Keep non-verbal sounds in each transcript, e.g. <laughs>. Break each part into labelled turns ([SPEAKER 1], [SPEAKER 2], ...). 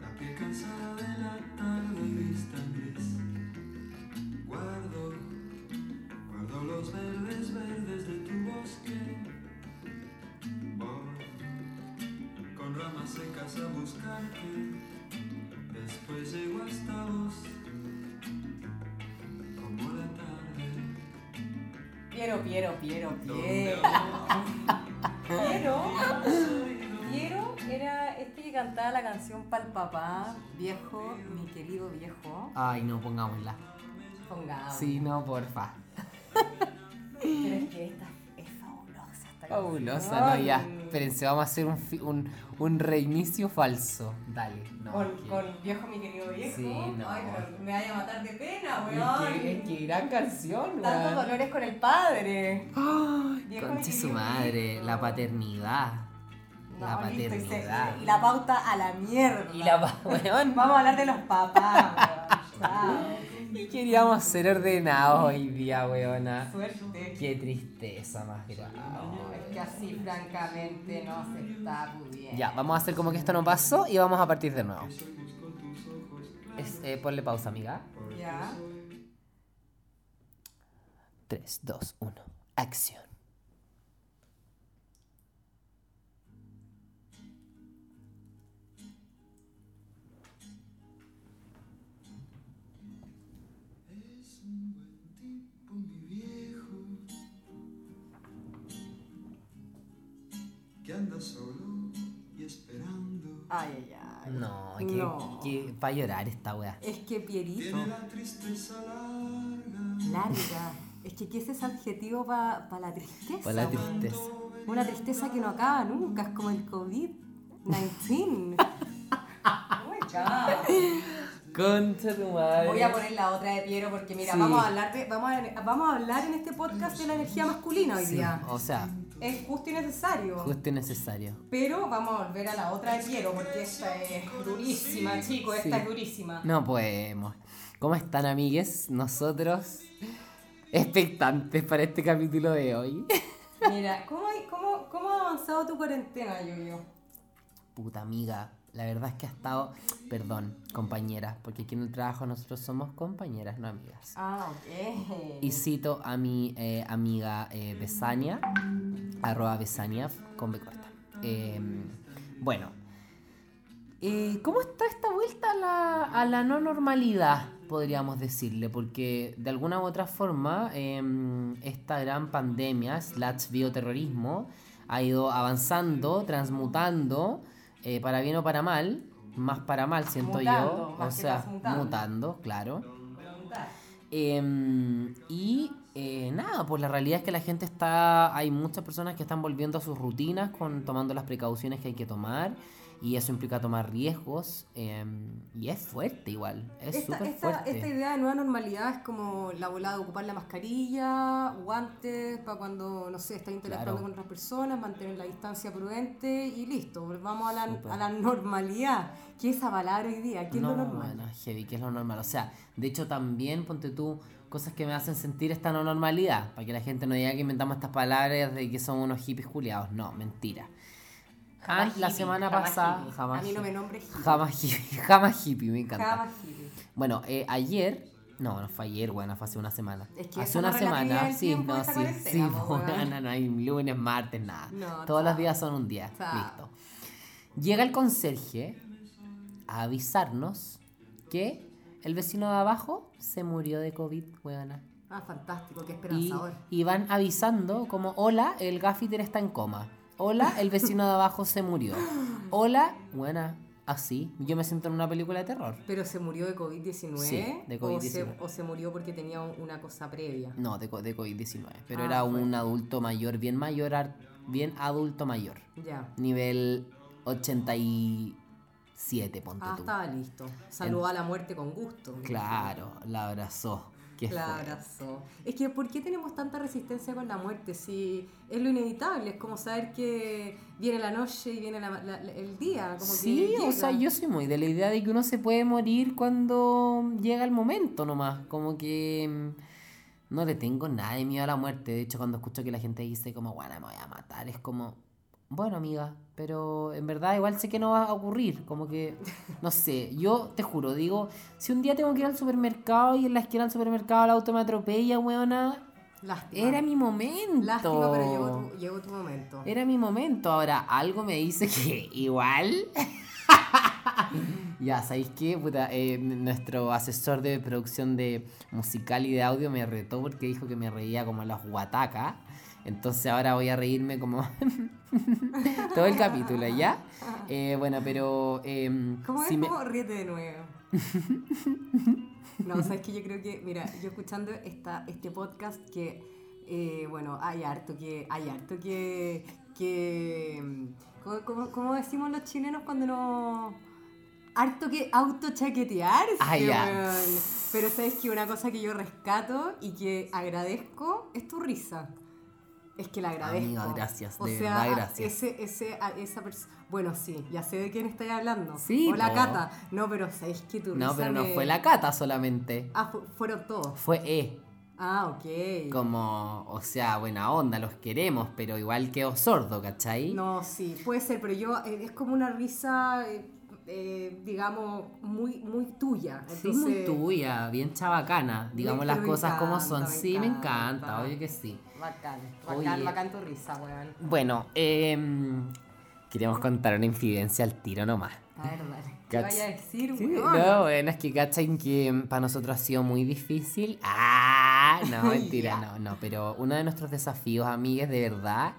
[SPEAKER 1] La piel cansada de la tarde vista gris. Guardo, guardo los verdes, verdes de tu bosque. Voy con ramas secas a buscarte. Después llego hasta vos, como la tarde.
[SPEAKER 2] Piero, Piero, Piero. Piero. Cantaba la canción Pal Papá, viejo, mi querido viejo.
[SPEAKER 3] Ay, no, pongámosla.
[SPEAKER 2] Pongamos.
[SPEAKER 3] Sí, no, porfa.
[SPEAKER 2] Pero es que esta es fabulosa esta
[SPEAKER 3] Fabulosa, no, ya. Espérense, vamos a hacer un, un, un reinicio falso. Dale, no.
[SPEAKER 2] Con,
[SPEAKER 3] que-
[SPEAKER 2] con viejo, mi querido viejo.
[SPEAKER 3] Sí, no.
[SPEAKER 2] Ay, pero me vaya a matar de pena,
[SPEAKER 3] Es
[SPEAKER 2] weón.
[SPEAKER 3] que, es que gran canción,
[SPEAKER 2] Tantos
[SPEAKER 3] weón.
[SPEAKER 2] dolores con el padre.
[SPEAKER 3] Ay,
[SPEAKER 2] mi
[SPEAKER 3] su madre, la paternidad. La
[SPEAKER 2] No,
[SPEAKER 3] paternidad.
[SPEAKER 2] Y la pauta a la mierda.
[SPEAKER 3] Y la <laughs> weón.
[SPEAKER 2] Vamos a hablar de los papás, weón.
[SPEAKER 3] Y queríamos ser ordenados hoy día, weona.
[SPEAKER 2] Suerte.
[SPEAKER 3] Qué tristeza más grande.
[SPEAKER 2] No, es que así francamente no se está pudiendo.
[SPEAKER 3] Ya, vamos a hacer como que esto no pasó y vamos a partir de nuevo. Es, eh, ponle pausa, amiga.
[SPEAKER 2] Ya.
[SPEAKER 3] 3, 2, 1. Acción.
[SPEAKER 1] Que anda solo y esperando.
[SPEAKER 2] Ay, ay, ay.
[SPEAKER 3] No, que,
[SPEAKER 2] No.
[SPEAKER 3] que va a llorar esta wea.
[SPEAKER 2] Es que Pierito,
[SPEAKER 1] Tiene la tristeza larga.
[SPEAKER 2] larga. Es que ¿qué es ese adjetivo para la tristeza?
[SPEAKER 3] Para la tristeza.
[SPEAKER 2] Una tristeza que no acaba nunca, es como el COVID-19. <laughs> oh my God.
[SPEAKER 3] Concha tu madre.
[SPEAKER 2] Voy a poner la otra de Piero porque mira,
[SPEAKER 3] Sí.
[SPEAKER 2] vamos, a hablar de- vamos, a, vamos a hablar en este podcast de la energía masculina hoy
[SPEAKER 3] Sí,
[SPEAKER 2] día.
[SPEAKER 3] o sea,
[SPEAKER 2] Es justo y necesario.
[SPEAKER 3] justo y necesario.
[SPEAKER 2] Pero vamos a volver a la otra de Piero porque esta es durísima, chicos, esta
[SPEAKER 3] Sí.
[SPEAKER 2] es durísima.
[SPEAKER 3] No podemos. ¿Cómo están, amigues? Nosotros expectantes para este capítulo de hoy.
[SPEAKER 2] Mira, ¿cómo, hay- cómo, ¿cómo ha avanzado tu cuarentena, Yo-Yo?
[SPEAKER 3] Puta amiga, la verdad es que ha estado, perdón, compañera, porque aquí en el trabajo nosotros somos compañeras, no amigas.
[SPEAKER 2] Ah, ok.
[SPEAKER 3] Y cito a mi eh, amiga eh, Besania, arroba Besania con B corta. Eh, bueno, eh, ¿cómo está esta vuelta a la, a la no normalidad? Podríamos decirle, porque de alguna u otra forma eh, esta gran pandemia, slash bioterrorismo, ha ido avanzando, transmutando, eh, para bien o para mal, más para mal siento
[SPEAKER 2] Mutando,
[SPEAKER 3] yo, o
[SPEAKER 2] más
[SPEAKER 3] sea, mutando, claro. Em, y eh, nada, pues la realidad es que la gente está, hay muchas personas que están volviendo a sus rutinas con tomando las precauciones que hay que tomar y eso implica tomar riesgos em, y es fuerte igual, es súper fuerte.
[SPEAKER 2] esta idea de nueva normalidad es como la volada de ocupar la mascarilla, guantes para cuando, no sé, estás interactuando
[SPEAKER 3] Claro.
[SPEAKER 2] con otras personas, mantener la distancia prudente y listo. Vamos a la,
[SPEAKER 3] Súper.
[SPEAKER 2] a la normalidad. ¿Qué es esa palabra hoy día? ¿Qué es lo
[SPEAKER 3] No,
[SPEAKER 2] normal?
[SPEAKER 3] bueno, heavy, que es lo normal. O sea, de hecho también ponte tú cosas que me hacen sentir esta no normalidad, para que la gente no diga que inventamos estas palabras de que somos unos hippies culiados. No, mentira. Ah,
[SPEAKER 2] Jamás
[SPEAKER 3] la
[SPEAKER 2] hippie,
[SPEAKER 3] semana
[SPEAKER 2] jamás
[SPEAKER 3] pasada,
[SPEAKER 2] hippie.
[SPEAKER 3] jamás
[SPEAKER 2] A mí no me
[SPEAKER 3] hippie.
[SPEAKER 2] nombres hippie.
[SPEAKER 3] Jamás hippie, <laughs> jamás hippie, me encanta.
[SPEAKER 2] Jamás hippie.
[SPEAKER 3] Bueno, eh, ayer, no, no fue ayer, bueno, fue hace una semana.
[SPEAKER 2] Es que
[SPEAKER 3] hace una
[SPEAKER 2] la
[SPEAKER 3] semana, sí, no, sí, sí,
[SPEAKER 2] po,
[SPEAKER 3] po,
[SPEAKER 2] weón.
[SPEAKER 3] no, no hay lunes, martes, nada.
[SPEAKER 2] No,
[SPEAKER 3] Todos los días son un día,
[SPEAKER 2] Chao.
[SPEAKER 3] listo. Llega el conserje a avisarnos que el vecino de abajo se murió de COVID, weona.
[SPEAKER 2] Ah, fantástico, qué
[SPEAKER 3] Y,
[SPEAKER 2] esperanzador.
[SPEAKER 3] y van avisando como, hola, el gaffiter está en coma. Hola, el <laughs> vecino de abajo se murió. Hola, buena, así. Yo me siento en una película de terror.
[SPEAKER 2] ¿Pero se murió de COVID-19?
[SPEAKER 3] Sí, de
[SPEAKER 2] ¿O se,
[SPEAKER 3] COVID-19.
[SPEAKER 2] o se murió porque tenía un- una cosa previa?
[SPEAKER 3] No, de, de COVID-19. Pero
[SPEAKER 2] Ah,
[SPEAKER 3] era un adulto mayor, bien mayor, bien adulto mayor.
[SPEAKER 2] Ya.
[SPEAKER 3] Nivel 87, ponte
[SPEAKER 2] Ah,
[SPEAKER 3] tú.
[SPEAKER 2] estaba listo. Saludó a la muerte con gusto.
[SPEAKER 3] Claro, la abrazó. Qué.
[SPEAKER 2] Es que, ¿por qué tenemos tanta resistencia con la muerte? Si es lo inevitable, es como saber que viene la noche y viene la- la- la- el día. Como
[SPEAKER 3] Sí,
[SPEAKER 2] que
[SPEAKER 3] o sea, yo soy muy de la idea de que uno se puede morir cuando llega el momento nomás. Como que mm, no le tengo nada de miedo a la muerte. De hecho, cuando escucho que la gente dice como, bueno, me voy a matar, es como, bueno, amiga, pero en verdad igual sé que no va a ocurrir. Como que, no sé, yo te juro, digo, si un día tengo que ir al supermercado y en la esquina del supermercado el auto me atropella, weona,
[SPEAKER 2] Lástima.
[SPEAKER 3] era mi momento.
[SPEAKER 2] Lástima, pero llegó tu, llegó tu momento.
[SPEAKER 3] Era mi momento. Ahora, algo me dice que igual. <laughs> ya, ¿sabéis qué? Puta, eh, nuestro asesor de producción de musical y de audio me retó porque dijo que me reía como las guatacas. Entonces ahora voy a reírme como <laughs> <laughs> todo el capítulo, ¿ya? Eh, bueno, pero... em,
[SPEAKER 2] ¿Cómo
[SPEAKER 3] si
[SPEAKER 2] es?
[SPEAKER 3] me-
[SPEAKER 2] ¿Cómo? Ríete de nuevo. <laughs> No, sabes que yo creo que, mira, yo escuchando esta, este podcast que, eh, bueno, hay harto que, hay harto que, que, mm, ¿cómo, cómo, decimos los chilenos cuando no, harto que autochaquetearse,
[SPEAKER 3] Ah,
[SPEAKER 2] weón. Pero sabes que una cosa que yo rescato y que agradezco es tu risa. Es que la agradezco.
[SPEAKER 3] Amiga, gracias,
[SPEAKER 2] O
[SPEAKER 3] de
[SPEAKER 2] sea,
[SPEAKER 3] verdad, gracias.
[SPEAKER 2] Ese, ese, a- esa persona. Bueno, sí, ya sé de quién estáis hablando.
[SPEAKER 3] Sí,
[SPEAKER 2] O la
[SPEAKER 3] po.
[SPEAKER 2] Cata. No, pero sabéis que tu
[SPEAKER 3] No, pero no
[SPEAKER 2] me-
[SPEAKER 3] fue la cata solamente.
[SPEAKER 2] Ah, fu- fueron todos.
[SPEAKER 3] Fue E.
[SPEAKER 2] Ah, ok.
[SPEAKER 3] Como, o sea, buena onda, los queremos, pero igual quedó sordo, ¿cachai?
[SPEAKER 2] No, sí, puede ser, pero yo eh, es como una risa, eh, eh, digamos, muy, muy tuya.
[SPEAKER 3] Sí, muy tuya, bien chabacana. Digamos las cosas como son.
[SPEAKER 2] me
[SPEAKER 3] sí, me
[SPEAKER 2] encanta.
[SPEAKER 3] obvio que sí.
[SPEAKER 2] Bacán,
[SPEAKER 3] Oye.
[SPEAKER 2] bacán, tu risa, weón.
[SPEAKER 3] Bueno, em, queríamos contar una infidencia al tiro nomás.
[SPEAKER 2] A ver, dale. ¿Qué vaya a decir,
[SPEAKER 3] Sí,
[SPEAKER 2] weón?
[SPEAKER 3] no, bueno, es que cachan que para nosotros ha sido muy difícil. Ah, no, <laughs> mentira, no, no, pero uno de nuestros desafíos, amigues, de verdad,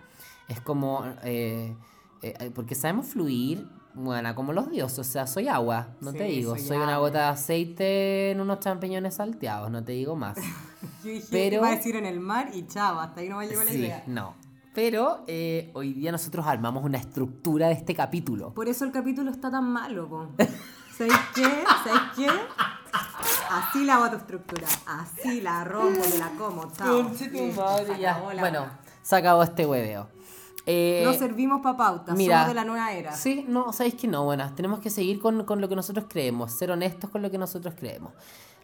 [SPEAKER 3] es como, eh, eh, porque sabemos fluir, bueno, como los dioses, o sea, soy agua, no te digo,
[SPEAKER 2] soy
[SPEAKER 3] soy, una gota de aceite en unos champiñones salteados, no te digo más. <laughs>
[SPEAKER 2] Yo dije,
[SPEAKER 3] Pero-
[SPEAKER 2] iba a decir en el mar y chao, hasta ahí no me llegó la
[SPEAKER 3] sí,
[SPEAKER 2] idea.
[SPEAKER 3] no. Pero eh, hoy día nosotros armamos una estructura de este capítulo.
[SPEAKER 2] Por eso el capítulo está tan malo, po. ¿Sabéis qué? ¿Sabéis qué? Así la hago tu estructura. Así la rompo, me la como. Chao.
[SPEAKER 3] Conche tu madre, ya.
[SPEAKER 2] la
[SPEAKER 3] Bueno, se acabó este hueveo. Eh,
[SPEAKER 2] No servimos para pauta,
[SPEAKER 3] mira,
[SPEAKER 2] somos de la nueva era.
[SPEAKER 3] Sí, no, sabéis que no, bueno, tenemos que seguir con, con lo que nosotros creemos, ser honestos con lo que nosotros creemos.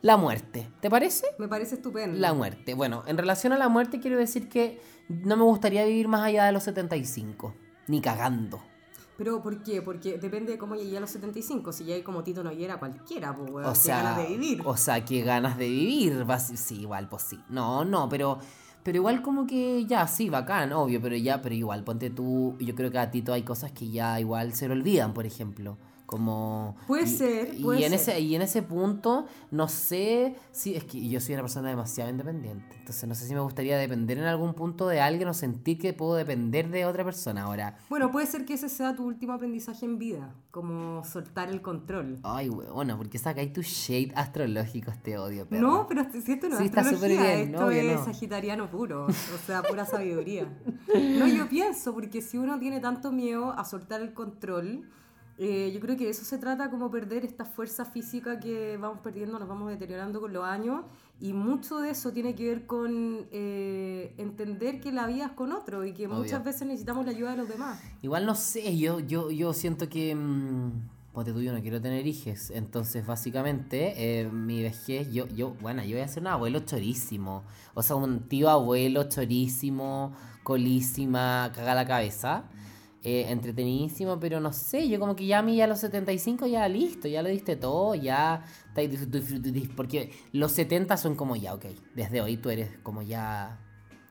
[SPEAKER 3] La muerte, ¿te parece?
[SPEAKER 2] Me parece estupendo.
[SPEAKER 3] La muerte. Bueno, en relación a la muerte quiero decir que no me gustaría vivir más allá de los 75, ni cagando.
[SPEAKER 2] Pero ¿por qué? Porque depende de cómo llegué a los 75. Si ya hay como Tito Noguera cualquiera, pues.
[SPEAKER 3] O
[SPEAKER 2] qué
[SPEAKER 3] sea,
[SPEAKER 2] ganas de vivir.
[SPEAKER 3] o sea, qué ganas de vivir. Sí, igual, pues sí. No, no, pero pero igual como que ya, sí, bacán, obvio, pero ya, pero igual, ponte tú, yo creo que a Tito hay cosas que ya igual se le olvidan, por ejemplo. Como...
[SPEAKER 2] Puede
[SPEAKER 3] y-
[SPEAKER 2] ser,
[SPEAKER 3] y
[SPEAKER 2] puede
[SPEAKER 3] en
[SPEAKER 2] ser.
[SPEAKER 3] Ese, y en ese punto, no sé si... Es que yo soy una persona demasiado independiente. Entonces no sé si me gustaría depender en algún punto de alguien o sentir que puedo depender de otra persona. Ahora,
[SPEAKER 2] Bueno, puede ser que ese sea tu último aprendizaje en vida. Como soltar el control.
[SPEAKER 3] ay, bueno, porque sacáis tu shade astrológico este odio, perro.
[SPEAKER 2] No, pero si esto no
[SPEAKER 3] Sí,
[SPEAKER 2] es
[SPEAKER 3] está súper bien,
[SPEAKER 2] esto
[SPEAKER 3] obvio,
[SPEAKER 2] es
[SPEAKER 3] no.
[SPEAKER 2] sagitariano puro, <laughs> o sea, pura sabiduría. No, yo pienso, porque si uno tiene tanto miedo a soltar el control, eh, yo creo que de eso se trata como perder esta fuerza física que vamos perdiendo, nos vamos deteriorando con los años, y mucho de eso tiene que ver con eh, entender que la vida es con otro y que
[SPEAKER 3] Obvio.
[SPEAKER 2] muchas veces necesitamos la ayuda de los demás.
[SPEAKER 3] Igual no sé, yo, yo, yo siento que. mmm, ponte tú, yo no quiero tener hijos. Entonces, básicamente, eh, mi vejez, yo, yo, bueno, yo voy a ser un abuelo chorísimo. O sea, un tío abuelo chorísimo, colísima, caga la cabeza. Eh, entretenidísimo, pero no sé, yo como que ya a mí ya a los 75 ya listo, ya lo diste todo, ya porque los 70 son como ya, ok, desde hoy tú eres como ya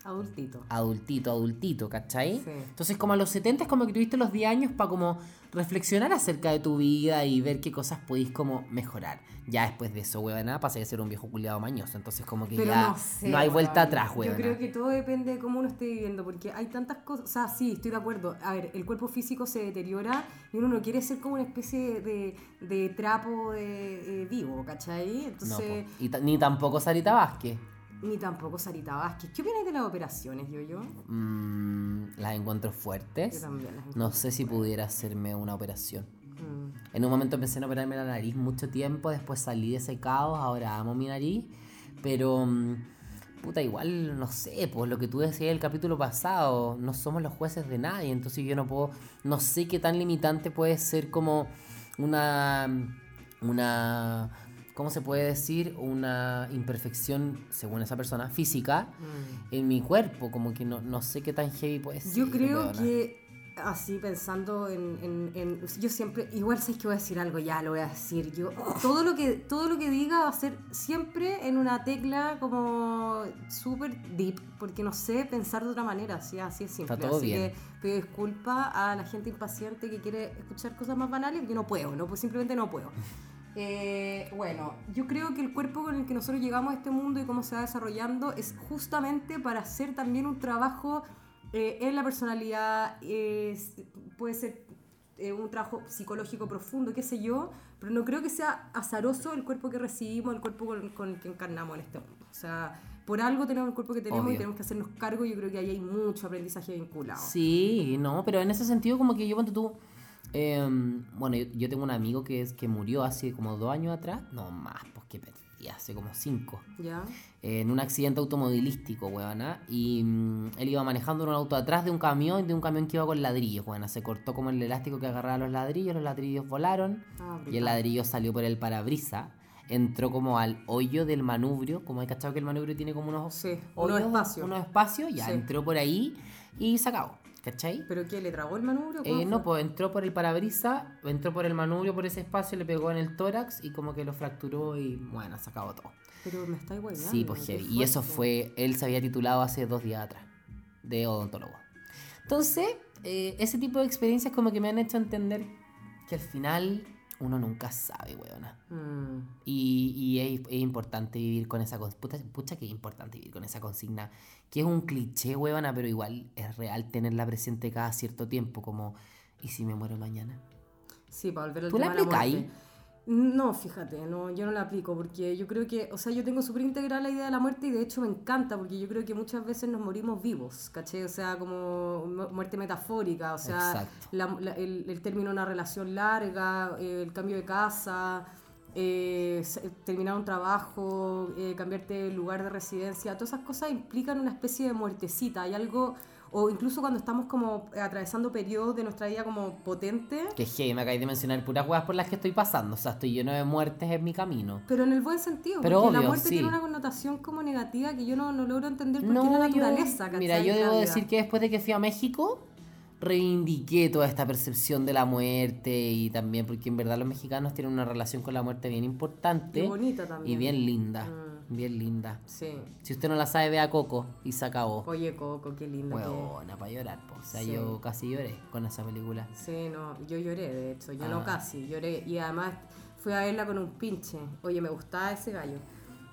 [SPEAKER 2] Adultito.
[SPEAKER 3] adultito, adultito, ¿cachai?
[SPEAKER 2] Sí.
[SPEAKER 3] Entonces como a los 70 es como que tuviste los 10 años para como reflexionar acerca de tu vida y ver qué cosas podéis como mejorar. Ya después de eso, huevona, pasé a ser un viejo culiado mañoso, entonces como que
[SPEAKER 2] Pero
[SPEAKER 3] ya
[SPEAKER 2] no sé.
[SPEAKER 3] no hay vuelta atrás,
[SPEAKER 2] Yo
[SPEAKER 3] huevona.
[SPEAKER 2] creo que todo depende de cómo uno esté viviendo, porque hay tantas cosas. O sea, sí, estoy de acuerdo. A ver, el cuerpo físico se deteriora y uno no quiere ser como una especie de, de trapo de, eh, vivo, ¿cachai? Entonces.
[SPEAKER 3] Y ni tampoco Sarita Vázquez.
[SPEAKER 2] Ni tampoco Sarita Vázquez. ¿Qué opinas de las operaciones, yo yo?
[SPEAKER 3] Mm, las encuentro
[SPEAKER 2] Yo
[SPEAKER 3] fuertes.
[SPEAKER 2] también las
[SPEAKER 3] No sé si pudiera hacerme una operación.
[SPEAKER 2] Mm.
[SPEAKER 3] En un momento empecé a operarme la nariz mucho tiempo, después salí de ese caos, ahora amo mi nariz, pero mm, puta, igual, no sé, pues lo que tú decías el capítulo pasado, no somos los jueces de nadie, entonces yo no puedo, no sé qué tan limitante puede ser como una, una, ¿cómo se puede decir? Una imperfección, según esa persona, física
[SPEAKER 2] Mm.
[SPEAKER 3] en mi cuerpo, como que no, no sé qué tan heavy puede ser.
[SPEAKER 2] Yo creo que así pensando en, en- en- yo siempre igual sé que voy a decir algo ya lo voy a decir yo todo lo que todo lo que diga va a ser siempre en una tecla como súper deep porque no sé pensar de otra manera así así es simple
[SPEAKER 3] Está todo
[SPEAKER 2] así
[SPEAKER 3] bien.
[SPEAKER 2] que pido disculpas a la gente impaciente que quiere escuchar cosas más banales porque no puedo no pues simplemente no puedo Eh, bueno, yo creo que el cuerpo con el que nosotros llegamos a este mundo y cómo se va desarrollando es justamente para hacer también un trabajo eh, en la personalidad, es- puede ser eh, un trabajo psicológico profundo, qué sé yo, pero no creo que sea azaroso el cuerpo que recibimos, el cuerpo con, con el que encarnamos en este mundo. O sea, por algo tenemos el cuerpo que tenemos
[SPEAKER 3] Obvio.
[SPEAKER 2] y tenemos que hacernos cargo. Yo creo que ahí hay mucho aprendizaje vinculado.
[SPEAKER 3] Sí, no, pero en ese sentido como que yo ponte tú... em, bueno, yo, yo tengo un amigo que, es, que murió hace como dos años atrás. No, más, pues que perdí, hace como cinco.
[SPEAKER 2] ¿Ya?
[SPEAKER 3] en un accidente automovilístico, weona. Y mm, él iba manejando en un auto atrás de un camión, de un camión que iba con ladrillos, weona. Se cortó como el elástico que agarraba los ladrillos, los ladrillos volaron
[SPEAKER 2] Ah,
[SPEAKER 3] y el ladrillo salió por el parabrisa. Entró como al hoyo del manubrio, como hay cachado que el manubrio tiene como unos
[SPEAKER 2] Sí,
[SPEAKER 3] hoyos,
[SPEAKER 2] unos espacios.
[SPEAKER 3] unos espacios, ya
[SPEAKER 2] Sí.
[SPEAKER 3] entró por ahí y se acabó, ¿cachai?
[SPEAKER 2] ¿Pero qué? ¿Le tragó el manubrio?
[SPEAKER 3] Eh,
[SPEAKER 2] ¿Cómo
[SPEAKER 3] no, pues entró por el parabrisa, entró por el manubrio, por ese espacio, le pegó en el tórax y como que lo fracturó y bueno, se acabó todo.
[SPEAKER 2] Pero me estáis guayando.
[SPEAKER 3] Sí, pues heavy. Y eso fue, él se había titulado hace dos días atrás, de odontólogo. Entonces, eh, ese tipo de experiencias como que me han hecho entender que al final uno nunca sabe, weona.
[SPEAKER 2] Mm,
[SPEAKER 3] Y, y es, es importante vivir con esa consigna. Pucha, pucha que es importante vivir con esa consigna. Que es un cliché, huevona, pero igual es real tenerla presente cada cierto tiempo. Como, ¿y si me muero mañana?
[SPEAKER 2] Sí, para volver al
[SPEAKER 3] ¿Tú
[SPEAKER 2] tema la
[SPEAKER 3] aplicáis?
[SPEAKER 2] No, fíjate, no, yo no la aplico porque yo creo que, o sea, yo tengo súper integrada la idea de la muerte y de hecho me encanta porque yo creo que muchas veces nos morimos vivos, ¿caché? O sea, como mu- muerte metafórica, o sea, la- la- el, el término de una relación larga, eh, el cambio de casa, eh, se- terminar un trabajo, eh, cambiarte de lugar de residencia, todas esas cosas implican una especie de muertecita, hay algo, o incluso cuando estamos como atravesando periodos de nuestra vida como potentes.
[SPEAKER 3] Que hey, me acabáis de mencionar puras huevas por las que estoy pasando. O sea, estoy lleno de muertes en mi camino.
[SPEAKER 2] Pero en el buen sentido,
[SPEAKER 3] Pero
[SPEAKER 2] porque la
[SPEAKER 3] obvio,
[SPEAKER 2] muerte
[SPEAKER 3] sí.
[SPEAKER 2] tiene una connotación como negativa que yo no, no logro entender porque es
[SPEAKER 3] No,
[SPEAKER 2] la
[SPEAKER 3] yo-
[SPEAKER 2] naturaleza, ¿cachai?
[SPEAKER 3] Mira, yo
[SPEAKER 2] de la
[SPEAKER 3] debo decir que después de que fui a México, reivindiqué toda esta percepción de la muerte y también porque en verdad los mexicanos tienen una relación con la muerte bien importante
[SPEAKER 2] Y bonita también.
[SPEAKER 3] y bien linda,
[SPEAKER 2] Mm.
[SPEAKER 3] Bien linda.
[SPEAKER 2] Sí.
[SPEAKER 3] Si usted no la sabe, vea Coco y se acabó.
[SPEAKER 2] Oye, Coco, qué lindo que
[SPEAKER 3] Huevona, para llorar, po. O sea,
[SPEAKER 2] Sí.
[SPEAKER 3] yo casi lloré con esa película.
[SPEAKER 2] Sí, no, yo lloré, de hecho, yo no
[SPEAKER 3] Ah.
[SPEAKER 2] casi, lloré. Y además fui a verla con un pinche. Oye, me gustaba ese gallo.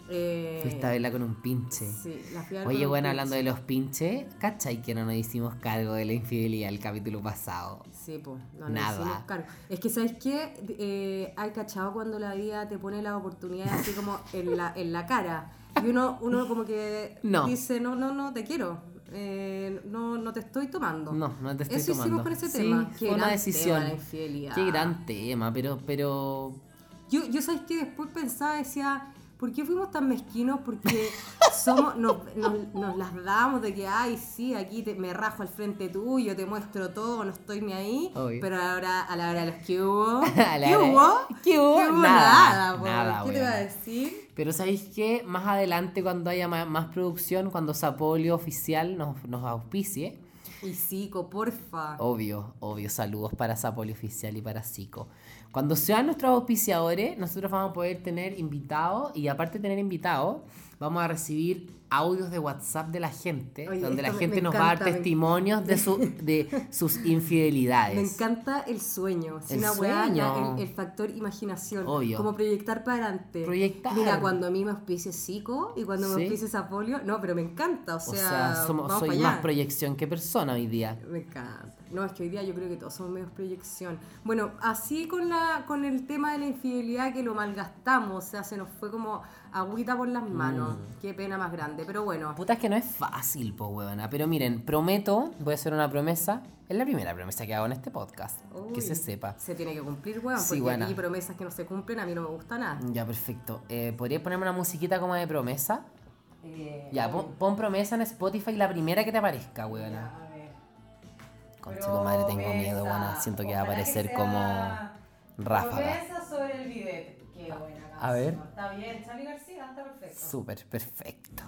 [SPEAKER 2] Eh,
[SPEAKER 3] Fuiste a verla con un pinche.
[SPEAKER 2] Sí, la fui a ver
[SPEAKER 3] Oye,
[SPEAKER 2] con un
[SPEAKER 3] bueno, hablando de los pinches, ¿cachai que no nos hicimos cargo de la infidelidad el capítulo pasado?
[SPEAKER 2] Sí, pues, no,
[SPEAKER 3] Nada.
[SPEAKER 2] hicimos cargo. Es que, ¿sabes qué? Eh, hay cachado cuando la vida te pone las oportunidades así como en la, en la cara. Y uno, uno como que
[SPEAKER 3] No.
[SPEAKER 2] dice, no, no, no, te quiero. Eh, no, no te estoy tomando.
[SPEAKER 3] No, no te estoy
[SPEAKER 2] Eso
[SPEAKER 3] tomando.
[SPEAKER 2] hicimos con ese
[SPEAKER 3] Sí,
[SPEAKER 2] tema.
[SPEAKER 3] fue una
[SPEAKER 2] gran
[SPEAKER 3] decisión.
[SPEAKER 2] tema, la infidelidad.
[SPEAKER 3] Qué gran tema, pero, pero
[SPEAKER 2] Yo, yo sabes que después pensaba, decía, ¿por qué fuimos tan mezquinos? Porque <laughs> somos, nos, nos- nos las damos de que, ay, sí, aquí te- me rajo al frente tuyo, te muestro todo, no estoy ni ahí.
[SPEAKER 3] Obvio.
[SPEAKER 2] Pero ahora, a la hora de los que <laughs> hubo, ¿qué hubo?
[SPEAKER 3] ¿Qué hubo?
[SPEAKER 2] Nada,
[SPEAKER 3] Nada,
[SPEAKER 2] ¿Qué te iba a decir?
[SPEAKER 3] Pero ¿sabéis qué? Más adelante, cuando haya más, producción, cuando Sapolio oficial nos, nos auspicie,
[SPEAKER 2] Y Zico, porfa.
[SPEAKER 3] obvio, obvio, saludos para Sapolio oficial y para Zico. Cuando sean nuestros auspiciadores, nosotros vamos a poder tener invitados y aparte de tener invitados, vamos a recibir audios de WhatsApp de la gente,
[SPEAKER 2] Oye,
[SPEAKER 3] donde la gente nos va a dar testimonios de, su, de sus <laughs> infidelidades.
[SPEAKER 2] Me encanta el sueño.
[SPEAKER 3] El
[SPEAKER 2] una
[SPEAKER 3] sueño.
[SPEAKER 2] el, el factor imaginación.
[SPEAKER 3] Obvio.
[SPEAKER 2] Como proyectar para adelante.
[SPEAKER 3] Proyectar.
[SPEAKER 2] Mira, cuando a mí me auspice Zico y cuando
[SPEAKER 3] Sí.
[SPEAKER 2] me auspice Sapolio. No, pero me encanta. O
[SPEAKER 3] O
[SPEAKER 2] sea,
[SPEAKER 3] somos, soy más proyección que persona hoy día.
[SPEAKER 2] Me encanta. No, es que hoy día yo creo que todos somos medios proyección. Bueno, así con la con el tema de la infidelidad que lo malgastamos, o sea, se nos fue como agüita por las manos.
[SPEAKER 3] Mm.
[SPEAKER 2] Qué pena más grande. Pero bueno,
[SPEAKER 3] Puta, es que no es fácil, po, huevona. Pero miren, prometo, voy a hacer una promesa. Es la primera promesa que hago en este podcast. Que
[SPEAKER 2] uy,
[SPEAKER 3] se sepa.
[SPEAKER 2] Se tiene que cumplir, weón,
[SPEAKER 3] Sí,
[SPEAKER 2] porque
[SPEAKER 3] buena.
[SPEAKER 2] aquí promesas que no se cumplen a mí no me gusta nada.
[SPEAKER 3] Ya, perfecto. Eh, ¿Podrías ponerme una musiquita como de promesa?
[SPEAKER 2] Eh,
[SPEAKER 3] Ya, pon, pon promesa en Spotify, la primera que te aparezca, huevona. Concha tu madre, tengo miedo, huevona. Siento que va a aparecer como ráfaga.
[SPEAKER 2] Promesa sobre el bidet. Qué buena
[SPEAKER 3] A ver.
[SPEAKER 2] Está bien, Charlie García, está perfecto.
[SPEAKER 3] Súper, perfecto.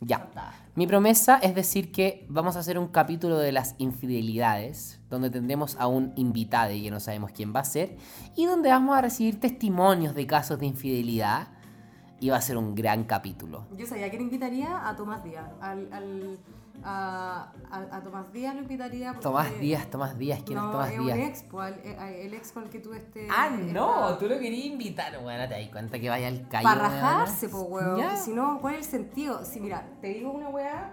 [SPEAKER 3] Ya. Mi promesa es decir que vamos a hacer un capítulo de las infidelidades, donde tendremos a un invitado y que no sabemos quién va a ser, y donde vamos a recibir testimonios de casos de infidelidad. Y va a ser un gran capítulo.
[SPEAKER 2] Yo sabía que le invitaría a Tomás Díaz. Al, al- a, a- a Tomás Díaz lo invitaría.
[SPEAKER 3] Tomás Díaz, Tomás Díaz, ¿quién
[SPEAKER 2] no,
[SPEAKER 3] es Tomás
[SPEAKER 2] es
[SPEAKER 3] Díaz?
[SPEAKER 2] un pues, el, el ex con el que tuve este.
[SPEAKER 3] Ah, no,
[SPEAKER 2] esta-
[SPEAKER 3] tú lo querías invitar, bueno, te das cuenta que vaya al callo.
[SPEAKER 2] Para rajarse, po, weón. Si no, ¿cuál es el sentido? Si, mira, te digo una weá,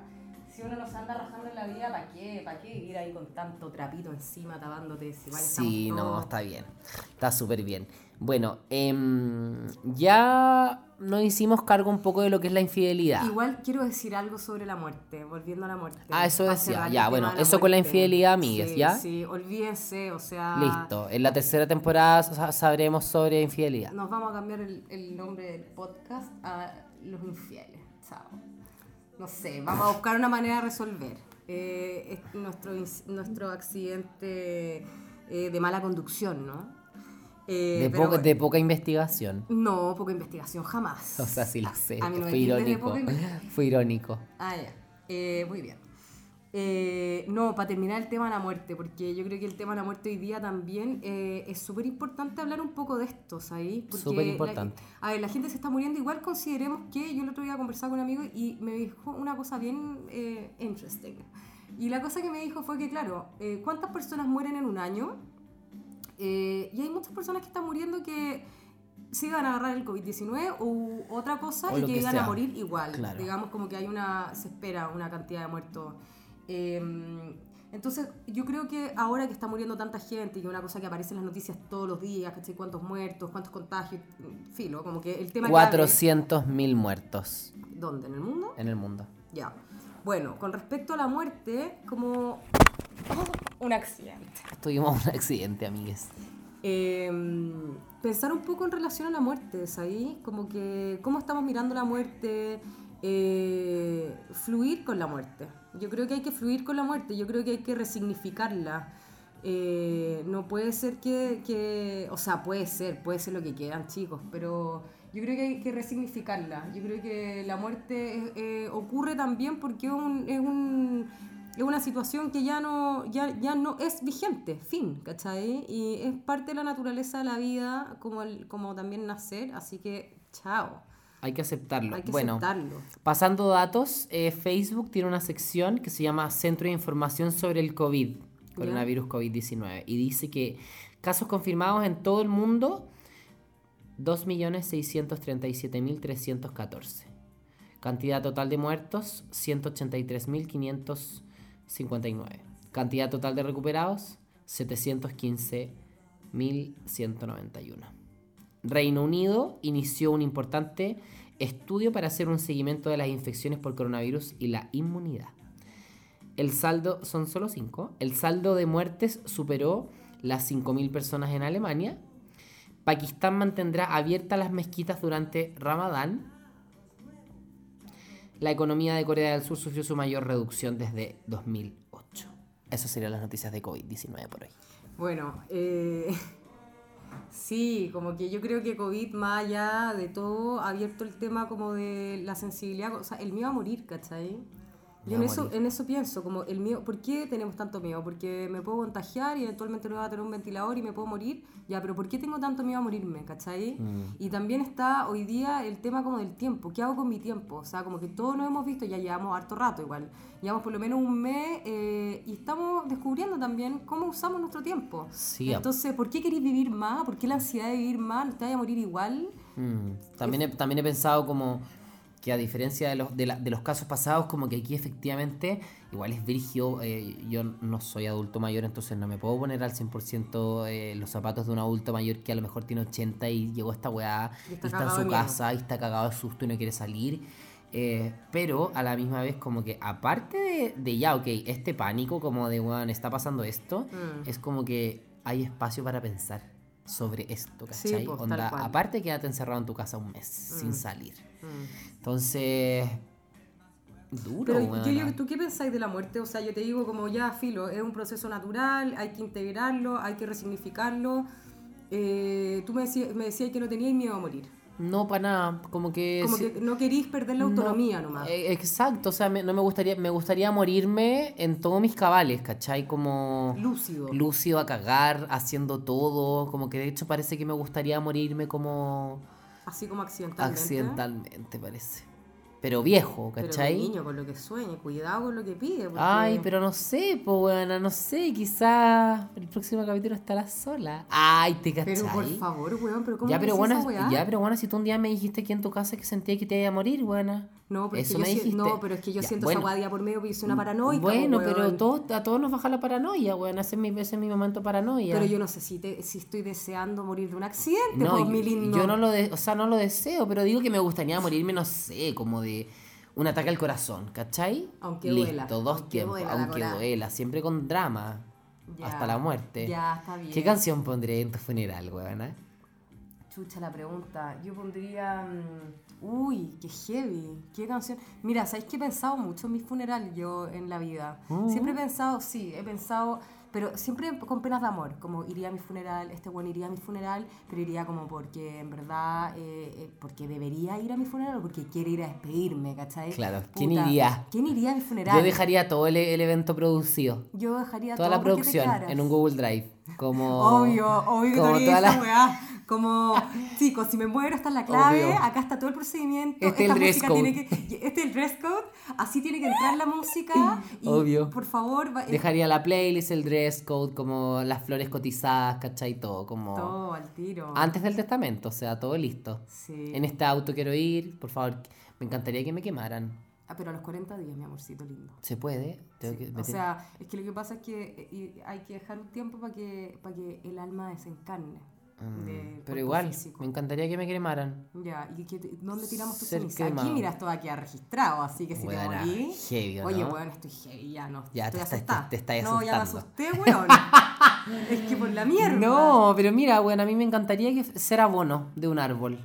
[SPEAKER 2] si uno nos anda rajando en la vida, ¿para qué? ¿Para qué ir ahí con tanto trapito encima tapándote? Si
[SPEAKER 3] Sí, no,
[SPEAKER 2] todos-
[SPEAKER 3] está bien. Está súper bien. Bueno, em, ya nos hicimos cargo un poco de lo que es la infidelidad.
[SPEAKER 2] Igual quiero decir algo sobre la muerte, volviendo a la muerte.
[SPEAKER 3] Ah, eso decía. Ya, bueno, eso con la
[SPEAKER 2] muerte.
[SPEAKER 3] infidelidad, amigues,
[SPEAKER 2] Sí,
[SPEAKER 3] ¿ya?
[SPEAKER 2] Sí, olvídense, o sea.
[SPEAKER 3] Listo. En la tercera temporada sa- sabremos sobre infidelidad.
[SPEAKER 2] Nos vamos a cambiar el, el nombre del podcast a Los Infieles. Chao. No sé, vamos a buscar una manera de resolver. Eh, es nuestro, nuestro accidente eh, de mala conducción, ¿no? Eh,
[SPEAKER 3] De, poca, de poca investigación.
[SPEAKER 2] No, poca investigación, jamás. <laughs>
[SPEAKER 3] O sea, sí lo sé.
[SPEAKER 2] A mí no me
[SPEAKER 3] Fue irónico.
[SPEAKER 2] poca. <laughs>
[SPEAKER 3] Fue irónico.
[SPEAKER 2] Ah, ya. Eh, muy bien. Eh, no, para terminar el tema de la muerte, porque yo creo que el tema de la muerte hoy día también eh, es súper importante hablar un poco de esto, ¿sabes?
[SPEAKER 3] Súper importante.
[SPEAKER 2] a ver, la gente se está muriendo, igual consideremos que yo el otro día conversaba con un amigo y me dijo una cosa bien eh, interesting. Y la cosa que me dijo fue que, claro, eh, ¿cuántas personas mueren en un año? Y hay muchas personas que están muriendo que se iban a agarrar el COVID-19 u otra cosa
[SPEAKER 3] O
[SPEAKER 2] y que,
[SPEAKER 3] que
[SPEAKER 2] iban
[SPEAKER 3] sea.
[SPEAKER 2] a morir igual.
[SPEAKER 3] Claro.
[SPEAKER 2] Digamos como que hay una, se espera una cantidad de muertos. Eh, entonces, yo creo que ahora que está muriendo tanta gente y que una cosa que aparece en las noticias todos los días, ¿cachai? ¿Cuántos muertos? ¿Cuántos contagios? Filo, como que el tema que abre-
[SPEAKER 3] 400.000 muertos
[SPEAKER 2] ¿Dónde? ¿En el mundo?
[SPEAKER 3] en el mundo.
[SPEAKER 2] Ya. Bueno, con respecto a la muerte, como un accidente.
[SPEAKER 3] Tuvimos un accidente, amigues.
[SPEAKER 2] Eh, pensar un poco en relación a la muerte, ¿sabes? Como que cómo estamos mirando la muerte, eh, fluir con la muerte. Yo creo que hay que fluir con la muerte, yo creo que hay que resignificarla. Eh, no puede ser que, que- o sea, puede ser, puede ser lo que quieran chicos, pero yo creo que hay que resignificarla. Yo creo que la muerte eh, ocurre también porque es, un- es un- es una situación que ya no, ya, ya no es vigente, fin, ¿cachai? Y es parte de la naturaleza de la vida, como, el, como también nacer, así que chao,
[SPEAKER 3] Hay que aceptarlo.
[SPEAKER 2] hay que
[SPEAKER 3] bueno,
[SPEAKER 2] aceptarlo.
[SPEAKER 3] pasando datos, eh, Facebook tiene una sección que se llama Centro de Información sobre el COVID, coronavirus COVID-19, y dice que casos confirmados en todo el mundo, 2.637.314. Cantidad total de muertos, 183.559. Cantidad total de recuperados, 715.191. Reino Unido inició un importante estudio para hacer un seguimiento de las infecciones por coronavirus y la inmunidad. El saldo, son solo 5, el saldo de muertes superó las 5.000 personas en Alemania. Pakistán mantendrá abiertas las mezquitas durante Ramadán. La economía de Corea del Sur sufrió su mayor reducción desde 2008. Esas serían las noticias de COVID-19 por hoy.
[SPEAKER 2] Bueno, eh, <laughs> sí, como que yo creo que COVID, más allá de todo, ha abierto el tema como de la sensibilidad, o sea, el miedo a morir, ¿cachai? Yo en eso, en eso pienso, como el miedo, ¿por qué tenemos tanto miedo? Porque me puedo contagiar y eventualmente no voy a tener un ventilador y me puedo morir, ya, pero ¿por qué tengo tanto miedo a morirme, ¿cachai?
[SPEAKER 3] Mm.
[SPEAKER 2] Y también está hoy día el tema como del tiempo, ¿qué hago con mi tiempo? O sea, como que todos nos hemos visto, ya llevamos harto rato igual, llevamos por lo menos un mes eh, y estamos descubriendo también cómo usamos nuestro tiempo.
[SPEAKER 3] Sí,
[SPEAKER 2] Entonces, ¿por qué queréis vivir más? ¿Por qué la ansiedad de vivir más? ¿Te vaya a morir igual?
[SPEAKER 3] Mm, También, he, también he pensado como que a diferencia de los, de, la- de los casos pasados, como que aquí efectivamente igual es virgio, eh, yo no soy adulto mayor, entonces no me puedo poner al 100% eh, los zapatos de un adulto mayor que a lo mejor tiene 80 y llegó esta weá
[SPEAKER 2] Y
[SPEAKER 3] y
[SPEAKER 2] está
[SPEAKER 3] en su casa y está cagado de susto y no quiere salir. Eh, pero a la misma vez como que aparte de, de ya, ok, este pánico como de, weón, está pasando esto,
[SPEAKER 2] Mm.
[SPEAKER 3] es como que hay espacio para pensar sobre esto,
[SPEAKER 2] Sí,
[SPEAKER 3] ¿cachai?
[SPEAKER 2] pues, tal
[SPEAKER 3] Onda, aparte quédate encerrado en tu casa un mes sin salir. Entonces, duro,
[SPEAKER 2] Pero yo, yo- ¿tú qué pensáis de la muerte? O sea, yo te digo como ya, filo, es un proceso natural, hay que integrarlo, hay que resignificarlo. Eh, tú me decías, me decías que no tenías miedo a morir.
[SPEAKER 3] No, para nada. Como que.
[SPEAKER 2] Como que no querís perder la
[SPEAKER 3] no,
[SPEAKER 2] autonomía nomás.
[SPEAKER 3] eh, exacto, o sea, me- no me gustaría, me gustaría morirme en todos mis cabales, ¿cachai? Como
[SPEAKER 2] Lúcido.
[SPEAKER 3] lúcido a cagar, haciendo todo, como que de hecho parece que me gustaría morirme como
[SPEAKER 2] Así como accidentalmente.
[SPEAKER 3] accidentalmente, parece. Pero viejo,
[SPEAKER 2] Pero
[SPEAKER 3] ¿cachai?
[SPEAKER 2] niño con lo que sueña, cuidado con lo que pide. porque-
[SPEAKER 3] Ay, pero no sé, pues bueno, no sé, quizás el próximo capítulo estará sola. Ay, te cachai.
[SPEAKER 2] Pero por favor, weón, pero ¿cómo
[SPEAKER 3] ya, pero
[SPEAKER 2] esa weá?
[SPEAKER 3] ya, pero bueno, si tú un día me dijiste aquí en tu casa que sentía que te iba a morir, buena.
[SPEAKER 2] No, pero,
[SPEAKER 3] Eso me
[SPEAKER 2] yo, no, pero es que yo
[SPEAKER 3] Ya,
[SPEAKER 2] siento
[SPEAKER 3] bueno.
[SPEAKER 2] esa día por medio porque soy una paranoica.
[SPEAKER 3] Bueno, pero todos, a todos nos baja la paranoia, weón. Ese es mi, momento paranoia.
[SPEAKER 2] Pero yo no sé si, te, si estoy deseando morir de un accidente,
[SPEAKER 3] no,
[SPEAKER 2] pues,
[SPEAKER 3] yo,
[SPEAKER 2] mi lindo.
[SPEAKER 3] yo no lo de- o sea, no lo deseo, pero digo que me gustaría morirme, no sé, como de un ataque al corazón, ¿cachai?
[SPEAKER 2] Aunque
[SPEAKER 3] Listo,
[SPEAKER 2] duela,
[SPEAKER 3] dos
[SPEAKER 2] aunque
[SPEAKER 3] tiempos,
[SPEAKER 2] duela
[SPEAKER 3] aunque duela, siempre con drama,
[SPEAKER 2] Ya,
[SPEAKER 3] hasta la muerte.
[SPEAKER 2] Ya, está bien.
[SPEAKER 3] ¿Qué canción pondré en tu funeral, weón? eh?
[SPEAKER 2] Chucha la pregunta. Yo pondría. mm, Uy, qué heavy. ¿Qué canción? Mira, ¿sabéis que he pensado mucho en mi funeral yo en la vida?
[SPEAKER 3] Mm.
[SPEAKER 2] Siempre he pensado, sí, he pensado, pero siempre con penas de amor. Como iría a mi funeral, este bueno iría a mi funeral, pero iría como porque en verdad, eh, eh, porque debería ir a mi funeral o porque quiere ir a despedirme, ¿cachai?
[SPEAKER 3] Claro, ¿quién iría?
[SPEAKER 2] ¿Quién iría a mi funeral?
[SPEAKER 3] Yo dejaría todo el, el evento producido,
[SPEAKER 2] Yo dejaría
[SPEAKER 3] toda
[SPEAKER 2] todo
[SPEAKER 3] la producción en un Google Drive, como...
[SPEAKER 2] Obvio, obvio
[SPEAKER 3] como toda
[SPEAKER 2] esa
[SPEAKER 3] la-
[SPEAKER 2] weá. Como, <laughs> chicos, si me muero, esta es la clave,
[SPEAKER 3] Obvio.
[SPEAKER 2] acá está todo el procedimiento,
[SPEAKER 3] Este es
[SPEAKER 2] esta
[SPEAKER 3] el dress
[SPEAKER 2] música
[SPEAKER 3] code.
[SPEAKER 2] tiene que, este es el dress code, así tiene que entrar la música <laughs> y
[SPEAKER 3] Obvio.
[SPEAKER 2] por favor, va- eh,
[SPEAKER 3] Dejaría la playlist, el dress code, como las flores cotizadas, ¿cachai? Todo, como...
[SPEAKER 2] todo al tiro.
[SPEAKER 3] Antes del testamento, o sea, todo listo.
[SPEAKER 2] Sí.
[SPEAKER 3] En este auto quiero ir, por favor, me encantaría que me quemaran.
[SPEAKER 2] Ah, pero a los 40 días, mi amorcito lindo.
[SPEAKER 3] ¿Se puede? Tengo que
[SPEAKER 2] O sea, es que lo que pasa es que eh, hay que dejar un tiempo para que, para que el alma desencarne.
[SPEAKER 3] Mm,
[SPEAKER 2] cuerpo
[SPEAKER 3] pero igual,
[SPEAKER 2] físico.
[SPEAKER 3] me encantaría que me cremaran.
[SPEAKER 2] Ya, ¿y qué te- dónde tiramos tu
[SPEAKER 3] Ser
[SPEAKER 2] ceniza?
[SPEAKER 3] quemado.
[SPEAKER 2] Aquí, mira, esto va a quedar registrado, así que si
[SPEAKER 3] Buena,
[SPEAKER 2] te morí...
[SPEAKER 3] heavy, ¿o
[SPEAKER 2] Oye,
[SPEAKER 3] no?
[SPEAKER 2] weón, estoy heavy, ya no.
[SPEAKER 3] Ya,
[SPEAKER 2] estoy
[SPEAKER 3] te
[SPEAKER 2] asustada.
[SPEAKER 3] te- te estás
[SPEAKER 2] No, ya me asusté, weón. <laughs> es que por la mierda.
[SPEAKER 3] No, pero mira, bueno, a mí me encantaría que ser abono de un árbol.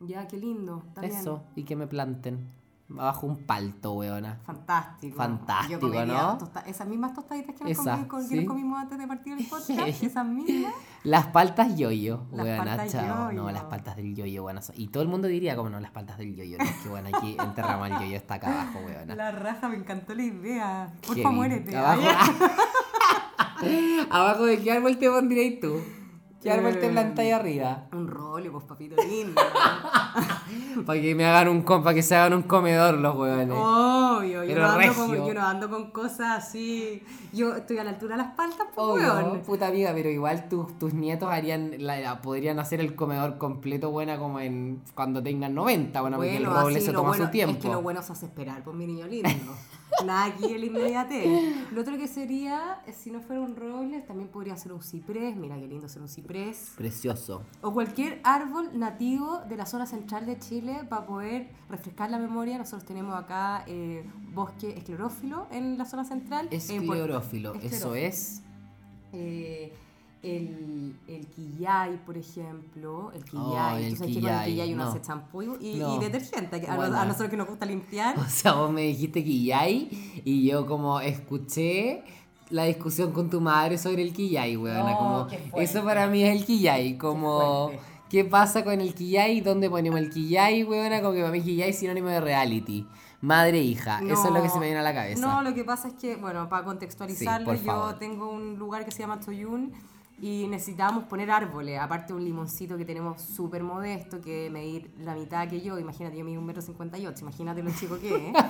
[SPEAKER 2] Ya, qué lindo. También.
[SPEAKER 3] Eso, y que me planten. Bajo un palto, weona.
[SPEAKER 2] Fantástico.
[SPEAKER 3] Fantástico,
[SPEAKER 2] Yo comería
[SPEAKER 3] ¿no?
[SPEAKER 2] tosta- esas mismas tostaditas que nos,
[SPEAKER 3] Esa,
[SPEAKER 2] comí- con- que
[SPEAKER 3] sí.
[SPEAKER 2] nos comimos antes de partir el <laughs> podcast, esas mismas.
[SPEAKER 3] Las paltas yoyo,
[SPEAKER 2] Las
[SPEAKER 3] weona, chao. No, las paltas del yoyo, weona. Y todo el mundo diría, como no, las paltas del yoyo. No, es que bueno, aquí enterramos el yoyo, está acá abajo, weona.
[SPEAKER 2] La raja, me encantó la idea. Porfa,
[SPEAKER 3] Heavy.
[SPEAKER 2] muérete.
[SPEAKER 3] Abajo, <laughs> abajo de qué árbol te pondrías tú. ¿Qué árbol te
[SPEAKER 2] Eh.
[SPEAKER 3] plantáis arriba?
[SPEAKER 2] Un rollo, pues, papito lindo. <laughs> <laughs>
[SPEAKER 3] Para que me hagan un para que se hagan un comedor los weones.
[SPEAKER 2] Obvio, yo no, ando con, yo no ando con cosas así. Yo estoy a la altura de las paltas, pues,
[SPEAKER 3] Obvio,
[SPEAKER 2] weón.
[SPEAKER 3] puta amiga, pero igual tus, tus nietos harían la- podrían hacer el comedor completo buena como en cuando tengan 90, bueno, porque el roble
[SPEAKER 2] así,
[SPEAKER 3] se toma
[SPEAKER 2] bueno,
[SPEAKER 3] su tiempo.
[SPEAKER 2] Es que lo bueno se hace esperar, pues mi niño lindo. <laughs> Nada aquí el inmediate. Lo otro que sería, si no fuera un roble, también podría ser un ciprés. Mira qué lindo ser un ciprés.
[SPEAKER 3] Precioso.
[SPEAKER 2] O cualquier árbol nativo de la zona central de Chile para poder refrescar la memoria. Nosotros tenemos acá eh, bosque esclerófilo en la zona central.
[SPEAKER 3] Es
[SPEAKER 2] en Puerto-
[SPEAKER 3] clorófilo, eso
[SPEAKER 2] esclerófilo.
[SPEAKER 3] es.
[SPEAKER 2] Eh, el, el quillay, por ejemplo, el
[SPEAKER 3] Ay,
[SPEAKER 2] quillay.
[SPEAKER 3] el
[SPEAKER 2] Tú sabes que con el
[SPEAKER 3] quillay,
[SPEAKER 2] quillay uno
[SPEAKER 3] no.
[SPEAKER 2] hace champú y, y
[SPEAKER 3] No.
[SPEAKER 2] detergente, que a,
[SPEAKER 3] Buena.
[SPEAKER 2] a nosotros que nos gusta limpiar. <laughs>
[SPEAKER 3] O sea, vos me dijiste quillay y yo como escuché la discusión con tu madre sobre el quillay, weona.
[SPEAKER 2] No,
[SPEAKER 3] como,
[SPEAKER 2] qué
[SPEAKER 3] eso para mí es el quillay, como...
[SPEAKER 2] fuerte.
[SPEAKER 3] ¿Qué pasa con el quillay? ¿Dónde ponemos el quillay, weona? Como que para mí quillay es sinónimo de reality. Madre e hija, eso es lo que se me viene a la cabeza.
[SPEAKER 2] No, lo que pasa es que, bueno, para contextualizarlo,
[SPEAKER 3] Sí,
[SPEAKER 2] yo tengo un lugar que se llama Toyún y necesitábamos poner árboles, aparte de un limoncito que tenemos súper modesto, que medir la mitad que yo, imagínate, yo mido un metro cincuenta y ocho, imagínate lo chico que es. <laughs>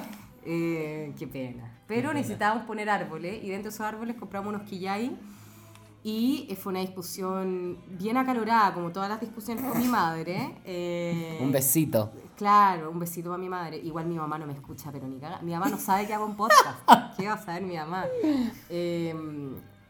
[SPEAKER 2] Eh, qué pena. Pero necesitábamos poner árboles y dentro de esos árboles compramos unos quillay y fue una discusión bien acalorada, como todas las discusiones con mi madre. eh,
[SPEAKER 3] Un besito.
[SPEAKER 2] Claro, un besito para mi madre. Igual mi mamá no me escucha, pero ni caga. Mi mamá no sabe que hago un podcast. ¿Qué va a saber mi mamá? <laughs> Eh,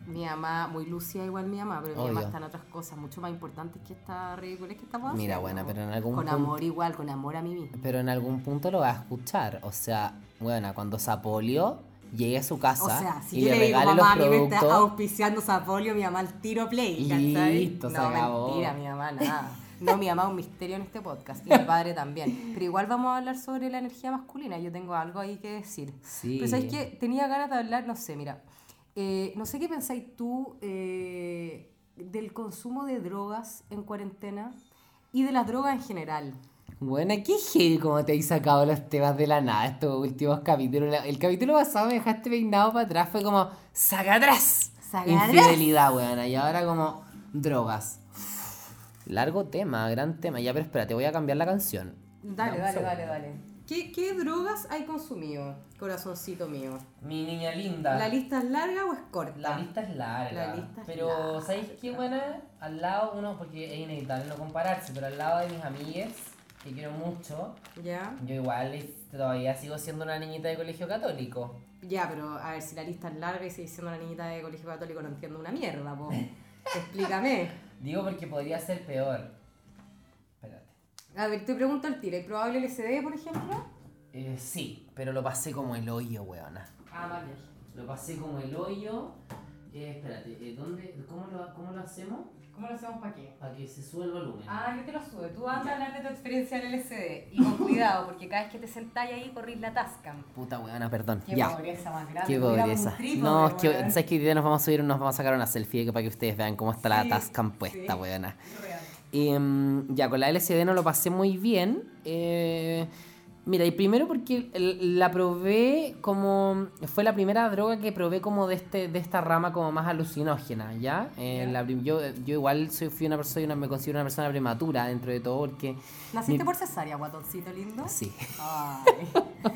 [SPEAKER 2] mi mamá, muy lúcida igual mi mamá, pero mi mamá
[SPEAKER 3] Obvio.
[SPEAKER 2] está en otras cosas mucho más importantes que esta ridícula que estamos
[SPEAKER 3] Mira,
[SPEAKER 2] haciendo.
[SPEAKER 3] buena, pero en algún
[SPEAKER 2] Con
[SPEAKER 3] punto-
[SPEAKER 2] amor igual, con amor a mí misma.
[SPEAKER 3] Pero en algún punto lo va a escuchar. O sea, bueno, cuando Sapolio llegue a su casa
[SPEAKER 2] O sea, si
[SPEAKER 3] y
[SPEAKER 2] yo
[SPEAKER 3] le
[SPEAKER 2] le digo,
[SPEAKER 3] regale los
[SPEAKER 2] mamá, a mí me está
[SPEAKER 3] productos.
[SPEAKER 2] auspiciando Sapolio, mi mamá al tiro play.
[SPEAKER 3] Listo, se
[SPEAKER 2] no,
[SPEAKER 3] acabó.
[SPEAKER 2] mentira, mi mamá, nada. No, mi mamá es un misterio en este podcast, y mi padre también. Pero igual vamos a hablar sobre la energía masculina, yo tengo algo ahí que decir.
[SPEAKER 3] Sí.
[SPEAKER 2] Pero ¿sabes qué? Tenía ganas de hablar, no sé, mira, eh, no sé qué pensáis tú eh, del consumo de drogas en cuarentena. y de las drogas en general.
[SPEAKER 3] Bueno, qué heavy como te has sacado los temas de la nada estos últimos capítulos. El capítulo pasado me dejaste peinado para atrás, fue como, saca atrás.
[SPEAKER 2] Saca.
[SPEAKER 3] Infidelidad, weona. Y ahora como, drogas. Largo tema, gran tema. Ya, pero espera, te voy a cambiar la canción.
[SPEAKER 2] Dale, dale, dale, dale. ¿Qué, ¿Qué drogas hay consumido, corazoncito mío?
[SPEAKER 3] Mi niña linda.
[SPEAKER 2] ¿La lista es larga o es corta?
[SPEAKER 3] La lista es larga.
[SPEAKER 2] La lista es
[SPEAKER 3] pero,
[SPEAKER 2] larga.
[SPEAKER 3] ¿sabéis qué buena? Al lado, uno, porque es inevitable no compararse, pero al lado de mis amigues, que quiero mucho,
[SPEAKER 2] ¿Ya?
[SPEAKER 3] yo igual todavía sigo siendo una niñita de colegio católico.
[SPEAKER 2] Ya, pero a ver, si la lista es larga y sigue siendo una niñita de colegio católico, no entiendo una mierda, po. <laughs> Explícame.
[SPEAKER 3] Digo porque podría ser peor.
[SPEAKER 2] A ver, te pregunto al tiro, ¿hay probable LSD, por ejemplo?
[SPEAKER 3] Eh, sí, pero lo pasé como el hoyo, weona.
[SPEAKER 2] Ah, vale.
[SPEAKER 3] Lo pasé como el hoyo. Eh, espérate, eh, ¿dónde, cómo, lo, ¿cómo lo hacemos?
[SPEAKER 2] ¿Cómo lo hacemos para qué?
[SPEAKER 3] Para que se suba el volumen.
[SPEAKER 2] Ah, yo te lo sube. Tú andas a hablar de tu experiencia en LSD. Y con cuidado, porque cada vez que te sentáis ahí, corrís la tascan.
[SPEAKER 3] Puta weona, perdón.
[SPEAKER 2] Qué
[SPEAKER 3] ya.
[SPEAKER 2] pobreza más grande.
[SPEAKER 3] Qué pobreza. No, es que. ¿sabes que hoy día nos vamos a subir, nos vamos a sacar una selfie para que ustedes vean cómo está la
[SPEAKER 2] Sí,
[SPEAKER 3] Tascam puesta,
[SPEAKER 2] sí.
[SPEAKER 3] weona.
[SPEAKER 2] Real.
[SPEAKER 3] Mm, ya, con la LCD no lo pasé muy bien. Eh, mira, y primero porque la probé como... Fue la primera droga que probé como de este de esta rama como más alucinógena, ¿ya? Eh, la yo, yo igual soy, fui una persona, me considero una persona prematura dentro de todo porque...
[SPEAKER 2] ¿Naciste
[SPEAKER 3] mi-
[SPEAKER 2] por cesárea, guatoncito lindo?
[SPEAKER 3] Sí.
[SPEAKER 2] Ay.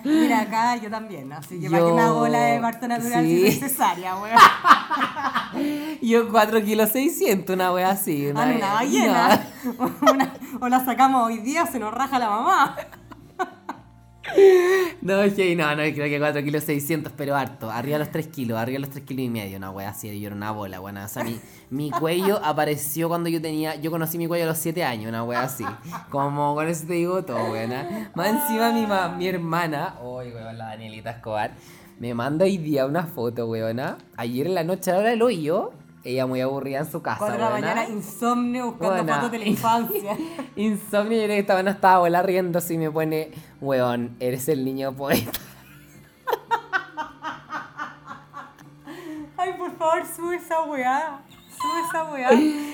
[SPEAKER 2] Mira, acá yo también, así que para que
[SPEAKER 3] Yo-
[SPEAKER 2] me hago la de parto natural
[SPEAKER 3] sí.
[SPEAKER 2] si cesárea, weón. <laughs>
[SPEAKER 3] Yo 4 kilos 600, una wea así.
[SPEAKER 2] Ah, no, una ballena. <laughs> Una- o la sacamos hoy día, se nos raja la mamá.
[SPEAKER 3] No, que no, no, creo que 4 kilos 600, pero harto. Arriba de los 3 kilos, arriba de los 3 kilos y medio, una wea así, yo era una bola, buena. O sea, mi, mi cuello apareció cuando yo tenía, yo conocí mi cuello a los 7 años, una wea así. Como con eso te digo todo, buena. Más encima mi, ma- mi hermana, weón, la Danielita Escobar, me manda hoy día una foto, weona. Ayer en la noche a la hora ella muy aburrida en su casa,
[SPEAKER 2] Cuatro de la mañana, insomnio, buscando
[SPEAKER 3] Buena.
[SPEAKER 2] fotos de la infancia. <laughs>
[SPEAKER 3] Insomnio, yo creo que esta buena estaba abuela riéndose y me pone, weón, eres el niño poeta.
[SPEAKER 2] Ay, por favor, sube esa weá. Sube esa weá.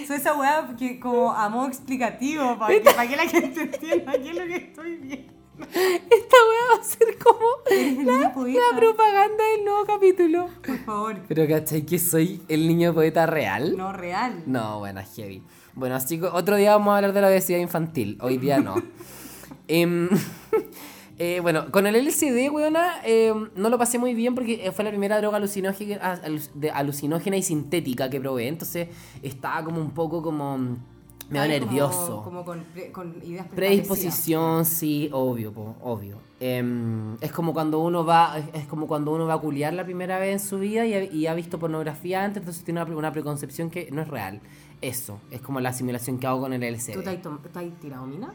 [SPEAKER 2] Sube esa weá que como a modo explicativo, para que, para que la gente entienda qué es lo que estoy viendo.
[SPEAKER 3] Esta weá va a ser como <laughs> la propaganda del nuevo capítulo.
[SPEAKER 2] Por favor.
[SPEAKER 3] Pero ¿cachai que soy el niño poeta real?
[SPEAKER 2] No, real.
[SPEAKER 3] No, bueno, heavy. Bueno, chicos, otro día vamos a hablar de la obesidad infantil. Hoy día no. <laughs> Em, <laughs> eh, bueno, con el LSD, weona, em, no lo pasé muy bien porque eh, fue la primera droga alucinógena y sintética que probé. Entonces estaba como un poco como... Me
[SPEAKER 2] como-
[SPEAKER 3] nervioso.
[SPEAKER 2] Como, con, pre- con ideas.
[SPEAKER 3] Predisposición, sí, obvio, po, obvio. Em, es como cuando uno va, es- como cuando uno va a culiar la primera vez en su vida y ha, y ha visto pornografía antes, entonces tiene una, una preconcepción que no es real. Eso, es como la simulación que hago con el LSD.
[SPEAKER 2] ¿Tú te has tirado mina?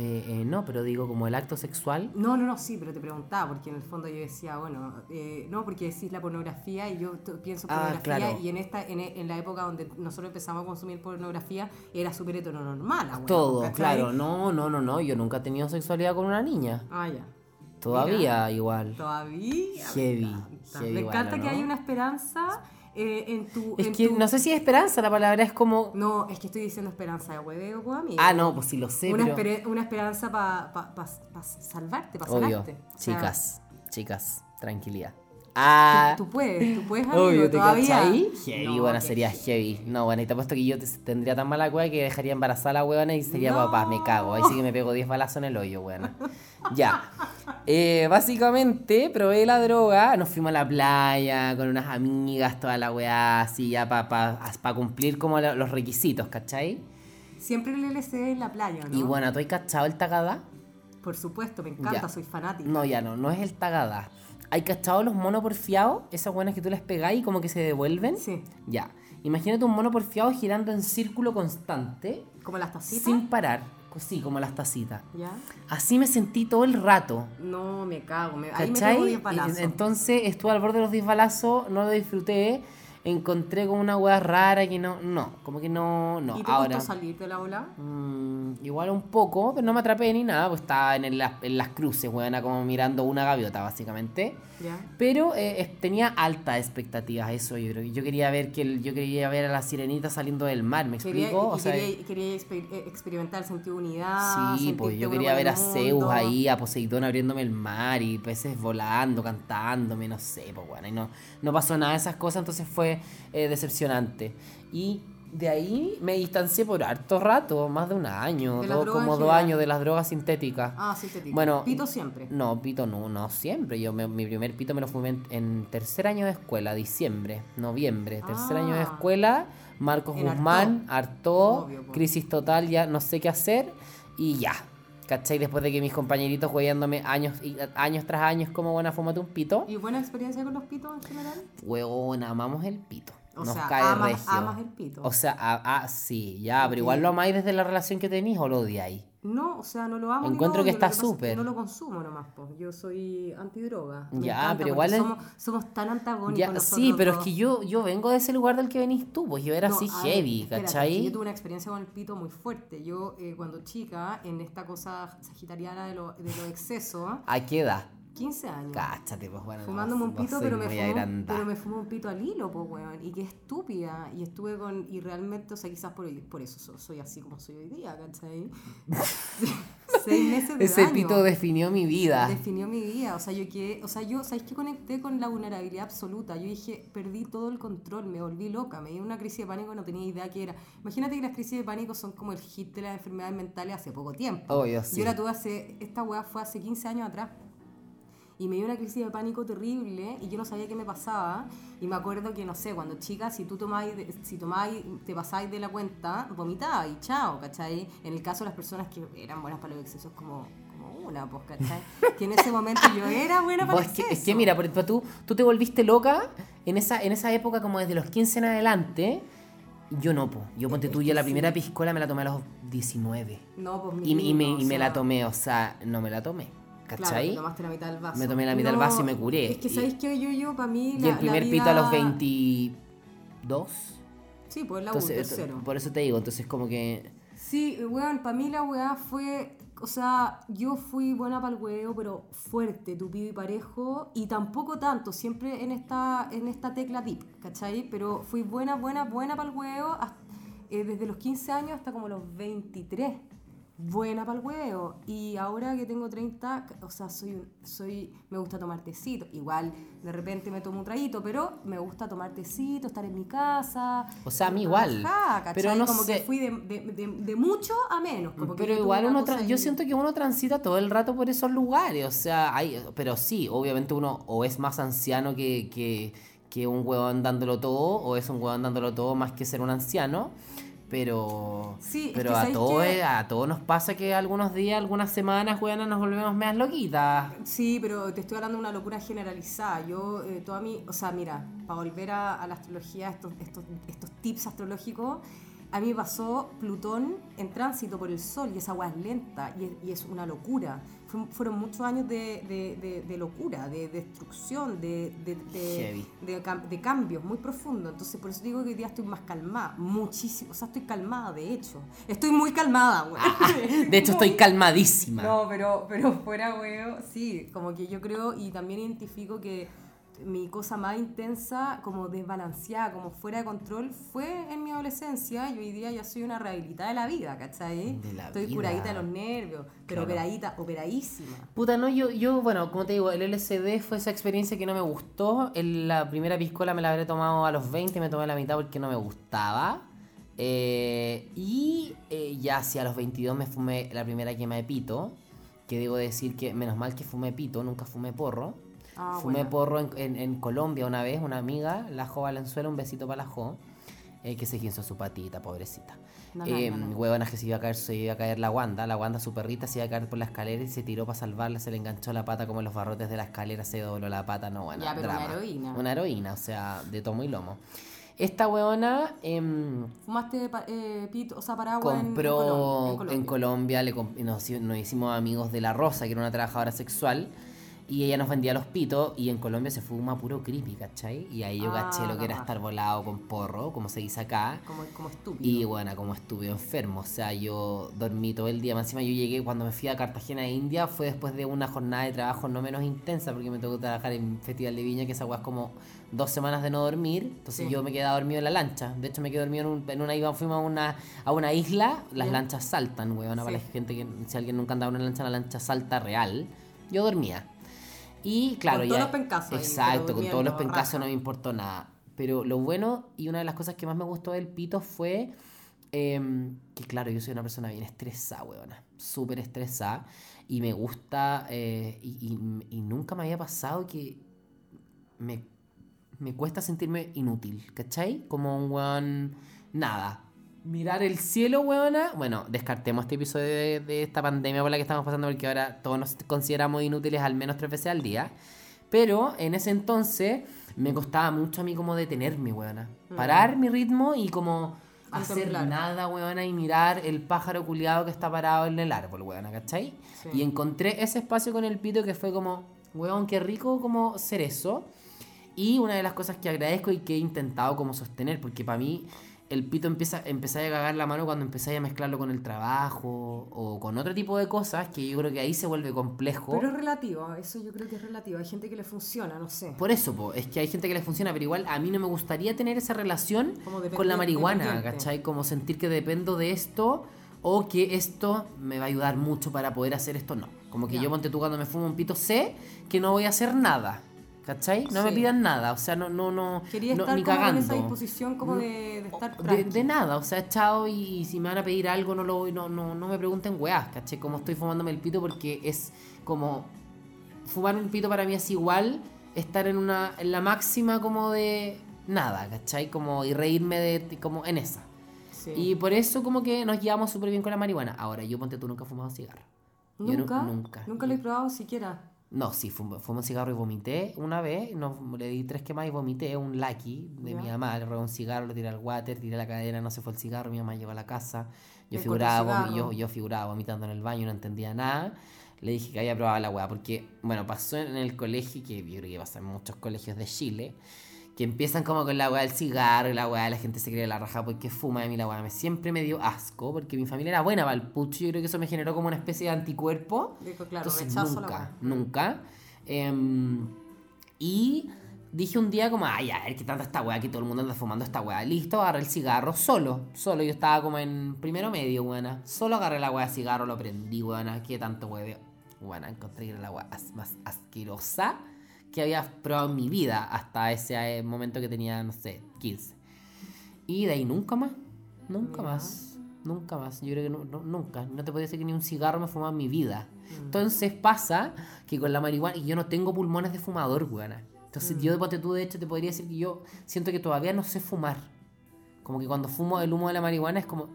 [SPEAKER 3] Eh, eh, no, pero digo como el acto sexual.
[SPEAKER 2] No, no, no, sí, pero te preguntaba, porque en el fondo yo decía, bueno, eh, no, porque decís la pornografía y yo pienso
[SPEAKER 3] Ah,
[SPEAKER 2] pornografía
[SPEAKER 3] claro.
[SPEAKER 2] y en esta en, en la época donde nosotros empezamos a consumir pornografía era súper heteronormal. ah,
[SPEAKER 3] Todo,
[SPEAKER 2] ¿cachai?
[SPEAKER 3] claro. No, no, no, no. Yo nunca he tenido sexualidad con una niña.
[SPEAKER 2] Ah, ya.
[SPEAKER 3] Todavía igual.
[SPEAKER 2] Todavía.
[SPEAKER 3] Heavy,
[SPEAKER 2] Me encanta,
[SPEAKER 3] heavy
[SPEAKER 2] Me
[SPEAKER 3] igual,
[SPEAKER 2] encanta
[SPEAKER 3] ¿o
[SPEAKER 2] que
[SPEAKER 3] no?
[SPEAKER 2] haya una esperanza eh, en tu...
[SPEAKER 3] Es
[SPEAKER 2] en
[SPEAKER 3] que
[SPEAKER 2] tu-
[SPEAKER 3] no sé si es esperanza, la palabra es como...
[SPEAKER 2] No, es que estoy diciendo esperanza de hueveo, pues, amigo.
[SPEAKER 3] Ah, no, pues sí lo sé,
[SPEAKER 2] una,
[SPEAKER 3] pero...
[SPEAKER 2] espere- una esperanza para pa, pa- pa salvarte, para
[SPEAKER 3] Obvio.
[SPEAKER 2] sanarte. O sea,
[SPEAKER 3] Chicas, chicas, tranquilidad. Ah,
[SPEAKER 2] Tú, tú puedes, tú puedes, <laughs> amigo,
[SPEAKER 3] obvio, ¿te
[SPEAKER 2] todavía.
[SPEAKER 3] cachai? Heavy,
[SPEAKER 2] No,
[SPEAKER 3] bueno, sería heavy. No, bueno, y te apuesto que yo te- tendría tan mala cueva que dejaría embarazada a la huevona y sería
[SPEAKER 2] No.
[SPEAKER 3] papá, me cago. Ahí sí que me pego 10 balazos en el hoyo, buena. Ya. <laughs> Eh, básicamente, probé la droga, nos fuimos a la playa con unas amigas, toda la weá, así ya para pa, pa cumplir como lo- los requisitos, ¿cachai?
[SPEAKER 2] Siempre el LCD en la playa, ¿no?
[SPEAKER 3] Y bueno, ¿tú has cachado el tagada?
[SPEAKER 2] Por supuesto, me encanta,
[SPEAKER 3] Ya.
[SPEAKER 2] soy fanática.
[SPEAKER 3] No, ya no, no es el tagada. ¿Hay cachado los monos porfiados? Esas buenas que tú les pegáis y como que se devuelven.
[SPEAKER 2] Sí,
[SPEAKER 3] Ya. Imagínate un mono porfiado girando en círculo constante,
[SPEAKER 2] como las tacitas.
[SPEAKER 3] sin parar. Co- Sí, como las tacitas.
[SPEAKER 2] ¿Ya?
[SPEAKER 3] Así me sentí todo el rato.
[SPEAKER 2] No, me cago. Me, ahí me
[SPEAKER 3] ¿Cachai?
[SPEAKER 2] pego 10 balazos.
[SPEAKER 3] Y- Entonces estuve al borde de los 10 balazos, no lo disfruté. encontré como una weá rara que no, no, como que no, no.
[SPEAKER 2] ¿Y te
[SPEAKER 3] Ahora,
[SPEAKER 2] costó salir de la ola?
[SPEAKER 3] mm, igual un poco, pero no me atrapé ni nada, pues estaba en, el- en las cruces, como mirando una gaviota, básicamente. Pero eh, tenía altas expectativas, eso yo creo. Yo quería ver que el- yo quería ver a la sirenita saliendo del mar, ¿me
[SPEAKER 2] Quería,
[SPEAKER 3] explico? O sea,
[SPEAKER 2] quería, exper- eh, experimentar de unidad.
[SPEAKER 3] Sí, pues yo quería ver a Zeus ahí, a Poseidón abriéndome el mar y peces volando, cantándome, no sé, pues bueno, y no, no pasó nada de esas cosas, entonces fue eh, decepcionante. Y de ahí me distancié por harto rato, más de un año,
[SPEAKER 2] De
[SPEAKER 3] como dos años de las drogas sintéticas.
[SPEAKER 2] Ah, digo.
[SPEAKER 3] Bueno,
[SPEAKER 2] Pito siempre.
[SPEAKER 3] No, pito no, no siempre. Yo me- mi primer pito me lo fumé en, en tercer año de escuela, diciembre, noviembre. Tercer año de
[SPEAKER 2] Ah.
[SPEAKER 3] escuela, Marcos
[SPEAKER 2] En
[SPEAKER 3] Guzmán, Artó,
[SPEAKER 2] Obvio, po.
[SPEAKER 3] crisis total, ya no sé qué hacer y ya. ¿Cachai? Después de que mis compañeritos hueándome años, y, años tras años como buena fumate un pito.
[SPEAKER 2] ¿Y buena experiencia con los pitos en general?
[SPEAKER 3] Huevón, amamos el pito.
[SPEAKER 2] O
[SPEAKER 3] Nos
[SPEAKER 2] sea,
[SPEAKER 3] cae
[SPEAKER 2] amas,
[SPEAKER 3] regio.
[SPEAKER 2] amas el pito.
[SPEAKER 3] O sea, ah, ah, sí, ya, pero igual lo amáis desde la relación que tenéis o lo odiáis.
[SPEAKER 2] No, o sea, no lo amo.
[SPEAKER 3] Encuentro
[SPEAKER 2] lo
[SPEAKER 3] que está
[SPEAKER 2] lo pasa es que
[SPEAKER 3] súper.
[SPEAKER 2] No lo consumo nomás, pues. Yo soy antidroga. Me
[SPEAKER 3] Ya, pero igual es-
[SPEAKER 2] somos, somos tan antagónicos.
[SPEAKER 3] Ya,
[SPEAKER 2] nosotros
[SPEAKER 3] sí, pero es que yo, yo vengo de ese lugar del que venís tú, pues yo era
[SPEAKER 2] No,
[SPEAKER 3] así
[SPEAKER 2] a
[SPEAKER 3] heavy,
[SPEAKER 2] espérate,
[SPEAKER 3] ¿cachai?
[SPEAKER 2] Yo tuve una experiencia con el pito muy fuerte. Yo, eh, cuando chica, en esta cosa sagitariana de los de lo excesos,
[SPEAKER 3] ¿A qué edad?
[SPEAKER 2] 15 años.
[SPEAKER 3] Cáchate, pues bueno.
[SPEAKER 2] Fumándome un pito, pero, me fumó, pero me fumó un pito al hilo, pues, weón. Y qué estúpida. Y estuve con. Y realmente, o sea, quizás por, por eso so- soy así como soy hoy día, ¿cachai? <laughs> Seis meses de
[SPEAKER 3] Ese
[SPEAKER 2] daño.
[SPEAKER 3] pito definió mi vida.
[SPEAKER 2] Definió mi vida. O sea, yo que. O sea, yo, ¿sabéis que conecté con la vulnerabilidad absoluta? Yo dije, perdí todo el control, me volví loca, me dio una crisis de pánico, no tenía idea qué era. Imagínate que las crisis de pánico son como el hit de las enfermedades mentales hace poco tiempo.
[SPEAKER 3] Obvio, sí.
[SPEAKER 2] Yo la tuve hace. Esta weá fue hace 15 años atrás. Y me dio una crisis de pánico terrible y yo no sabía qué me pasaba. Y me acuerdo que, no sé, cuando chica, si tú tomabas, si tomabas, te pasabas de la cuenta, vomitabas y chao, ¿cachai? En el caso de las personas que eran buenas para los excesos, como, como una, pues, ¿cachai? Que en ese momento yo era buena para
[SPEAKER 3] es, que, es que mira, por ejemplo, tú, tú te volviste loca en esa, en esa época como desde los 15 en adelante. Yo no, po. Yo ponte tú, yo la primera piscola me la tomé a los 19.
[SPEAKER 2] No, pues mi
[SPEAKER 3] Y, y me, y me la tomé, o sea, no me la tomé.
[SPEAKER 2] Claro,
[SPEAKER 3] ¿Cachai?
[SPEAKER 2] te tomaste la mitad del vaso.
[SPEAKER 3] Me tomé la mitad del vaso y me curé.
[SPEAKER 2] Es que,
[SPEAKER 3] Y-
[SPEAKER 2] ¿sabéis qué? Yo, yo, para mí,
[SPEAKER 3] y
[SPEAKER 2] la,
[SPEAKER 3] el primer
[SPEAKER 2] la
[SPEAKER 3] pito a los
[SPEAKER 2] vida-
[SPEAKER 3] 22.
[SPEAKER 2] Sí, pues la U,
[SPEAKER 3] Entonces,
[SPEAKER 2] tercero.
[SPEAKER 3] por eso te digo, entonces como que...
[SPEAKER 2] Sí, weón, para mí la weá fue. O sea, yo fui buena para el huevo, pero fuerte, tupido y parejo. Y tampoco tanto, siempre en esta, en esta tecla deep, ¿cachai? Pero fui buena, buena, buena para el huevo eh, desde los 15 años hasta como los 23. Buena para el huevo. Y ahora que tengo 30, o sea, soy, soy me gusta tomar tecito. Igual, de repente me tomo un traguito, pero me gusta tomar tecito, estar en mi casa.
[SPEAKER 3] O sea, a mí igual. Pero no
[SPEAKER 2] como
[SPEAKER 3] sé.
[SPEAKER 2] que fui de, de, de, de mucho a menos. Como
[SPEAKER 3] Pero igual uno, yo siento que uno transita todo el rato por esos lugares, o sea, hay, pero sí, obviamente uno o es más anciano que, que, que un huevón dándolo todo, o es un huevón dándolo todo más que ser un anciano, pero,
[SPEAKER 2] Sí, es
[SPEAKER 3] pero
[SPEAKER 2] que
[SPEAKER 3] a,
[SPEAKER 2] ¿sabes
[SPEAKER 3] todos,
[SPEAKER 2] qué?
[SPEAKER 3] a todos nos pasa que algunos días, algunas semanas, weón, nos volvemos más loquitas.
[SPEAKER 2] Sí, pero te estoy hablando de una locura generalizada. Yo, eh, toda mi. O sea, mira, para volver a, a la astrología, estos, estos, estos tips astrológicos, a mí me pasó Plutón en tránsito por el Sol y esa agua es lenta y es, y es una locura. Fue- fueron muchos años de, de- de- de locura, de destrucción, de, de, cambios muy profundos. Entonces, por eso digo que hoy día estoy más calmada, muchísimo. O sea, estoy calmada, de hecho. Estoy muy calmada, güey. <laughs>
[SPEAKER 3] De hecho, estoy calmadísima.
[SPEAKER 2] No, pero, pero fuera, huevo, sí, como que yo creo y también identifico que mi cosa más intensa, como desbalanceada, como fuera de control, fue en mi adolescencia y hoy día ya soy una rehabilitada de la vida, ¿cachai?
[SPEAKER 3] De la
[SPEAKER 2] Estoy
[SPEAKER 3] vida.
[SPEAKER 2] curadita de los nervios, pero
[SPEAKER 3] Claro.
[SPEAKER 2] operadita, operadísima.
[SPEAKER 3] Puta, no, yo, yo, bueno, como te digo, el LSD fue esa experiencia que no me gustó. La primera piscola me la habré tomado a los 20, me tomé la mitad porque no me gustaba. Eh, y eh, ya hacia los 22 me fumé la primera quema de pito. Que debo decir que, menos mal que fumé pito, nunca fumé porro.
[SPEAKER 2] Ah,
[SPEAKER 3] fumé porro en, en- en Colombia una vez, una amiga, la Jo Valenzuela, un besito para la Jo, eh, que se quiso su patita, pobrecita.
[SPEAKER 2] No,
[SPEAKER 3] Eh,
[SPEAKER 2] no, no.
[SPEAKER 3] huevonas que se iba a caer, se iba a caer la Wanda, la Wanda su perrita se iba a caer por la escalera y se tiró para salvarla, se le enganchó la pata como en los barrotes de la escalera, se dobló la pata, no, bueno,
[SPEAKER 2] Ya, pero una
[SPEAKER 3] drama.
[SPEAKER 2] heroína.
[SPEAKER 3] Una heroína, o sea, de tomo y lomo. Esta huevona em,
[SPEAKER 2] ¿Fumaste eh, pito, o sea, paraguas en-
[SPEAKER 3] compró
[SPEAKER 2] en, en
[SPEAKER 3] en
[SPEAKER 2] Colombia?
[SPEAKER 3] Colombia, le comp- nos, nos hicimos amigos de La Rosa, que era una trabajadora sexual. Y ella nos vendía los pitos y en Colombia se fuma puro creepy, ¿cachai? Y ahí yo
[SPEAKER 2] Ah,
[SPEAKER 3] caché lo que era estar volado con porro, como se dice acá.
[SPEAKER 2] Como, como estúpido.
[SPEAKER 3] Y bueno, como estuve enfermo, o sea, yo dormí todo el día. Más encima yo llegué cuando me fui a Cartagena, India, fue después de una jornada de trabajo no menos intensa, porque me tocó trabajar en Festival de Viña, que esa weá es como dos semanas de no dormir. Entonces
[SPEAKER 2] Sí.
[SPEAKER 3] yo me quedaba dormido en la lancha. De hecho, me quedé dormido en, un- en una iba, fuimos a una, a una isla, las lanchas saltan, weón, para la
[SPEAKER 2] Sí.
[SPEAKER 3] gente que, si alguien nunca andaba en una lancha, la lancha salta real. Yo dormía. Y claro,
[SPEAKER 2] Con
[SPEAKER 3] ya.
[SPEAKER 2] todos los pencazos
[SPEAKER 3] Exacto, con todos los pencazos
[SPEAKER 2] raja.
[SPEAKER 3] no me importó nada. Pero lo bueno y una de las cosas que más me gustó del pito fue em, que, claro, yo soy una persona bien estresada, weona. Súper estresada. Y me gusta. eh, y, y- y nunca me había pasado que me, me cuesta sentirme inútil, ¿cachai? Como un weón. Nada. Mirar el cielo, weona. Bueno, descartemos este episodio de, de esta pandemia por la que estamos pasando, porque ahora todos nos consideramos inútiles al menos tres veces al día. Pero en ese entonces me costaba mucho a mí como detenerme, weona. Parar mi ritmo y como hacer nada, weona, y mirar el pájaro culiado que está parado en el árbol, weona, ¿cachai?
[SPEAKER 2] Sí.
[SPEAKER 3] Y encontré ese espacio con el pito que fue como, weón, qué rico como ser eso. Y una de las cosas que agradezco y que he intentado como sostener, porque para mí el pito empieza, empecé a cagar la mano cuando empecé a mezclarlo con el trabajo o con otro tipo de cosas que yo creo que ahí se vuelve complejo.
[SPEAKER 2] Pero es relativo, eso yo creo que es relativo. Hay gente que le funciona, no sé.
[SPEAKER 3] Por eso, po, es que hay gente que le funciona, pero igual a mí no me gustaría tener esa relación con la marihuana. ¿cachai? Como sentir que dependo de esto o que esto me va a ayudar mucho para poder hacer esto, no. Como que
[SPEAKER 2] Ya.
[SPEAKER 3] yo, ponte tú, cuando me fumo un pito, sé que no voy a hacer nada, ¿cachai? No me pidan nada, o sea, no, no, no,
[SPEAKER 2] Quería
[SPEAKER 3] no-
[SPEAKER 2] estar
[SPEAKER 3] ni
[SPEAKER 2] como
[SPEAKER 3] cagando.
[SPEAKER 2] en esa disposición como de, de estar
[SPEAKER 3] De, de nada, o sea, chao y si me van a pedir algo no lo voy, no, no, no me pregunten weás, ¿cachai? Como estoy fumándome el pito porque es como fumar un pito para mí es igual estar en una en la máxima como de nada, ¿cachai? Como y reírme de como en esa.
[SPEAKER 2] Sí.
[SPEAKER 3] Y por eso como que nos llevamos súper bien con la marihuana. Ahora, yo ponte tú nunca he fumado cigarro. Yo nu-
[SPEAKER 2] ¿Nunca?
[SPEAKER 3] nunca.
[SPEAKER 2] Nunca lo he probado siquiera.
[SPEAKER 3] No, sí, fumo, fumo cigarro y vomité una vez, no, le di tres quemas y vomité un lucky de mi mamá, le robé un cigarro, lo tiré al water, tiré la cadena, no se fue el cigarro, mi mamá llegó a la casa, yo figuraba, yo, yo figuraba vomitando en el baño, no entendía nada, le dije que había probado la weá, porque, bueno, pasó en el colegio, que yo creo que pasa en muchos colegios de Chile, que empiezan como con la weá del cigarro y la weá, la gente se cree la raja porque fuma, a mí la weá me, siempre me dio asco, porque mi familia era buena para el pucho, yo creo que eso me generó como una especie de anticuerpo,
[SPEAKER 2] claro,
[SPEAKER 3] entonces
[SPEAKER 2] la
[SPEAKER 3] nunca,
[SPEAKER 2] weá.
[SPEAKER 3] nunca. Em, y dije un día como, ay, a ver, qué tanta esta weá, que todo el mundo anda fumando esta weá. Listo, agarré el cigarro, solo, solo. Yo estaba como en primero medio, weona. Solo agarré la weá de cigarro, lo prendí, weona. Qué tanto hueveo. Weona, encontré que era la weá más asquerosa que había probado en mi vida hasta ese eh, momento que tenía, no sé, 15. Y de ahí nunca más, nunca
[SPEAKER 2] Mira.
[SPEAKER 3] más, nunca más. Yo creo que nu- nu- nunca, no te podía decir que ni un cigarro me he fumado en mi vida.
[SPEAKER 2] Mm.
[SPEAKER 3] Entonces pasa que con la marihuana, y yo no tengo pulmones de fumador, weona. Entonces
[SPEAKER 2] Mm.
[SPEAKER 3] yo de ponte tú, de hecho, te podría decir que yo siento que todavía no sé fumar. Como que cuando fumo el humo de la marihuana es como...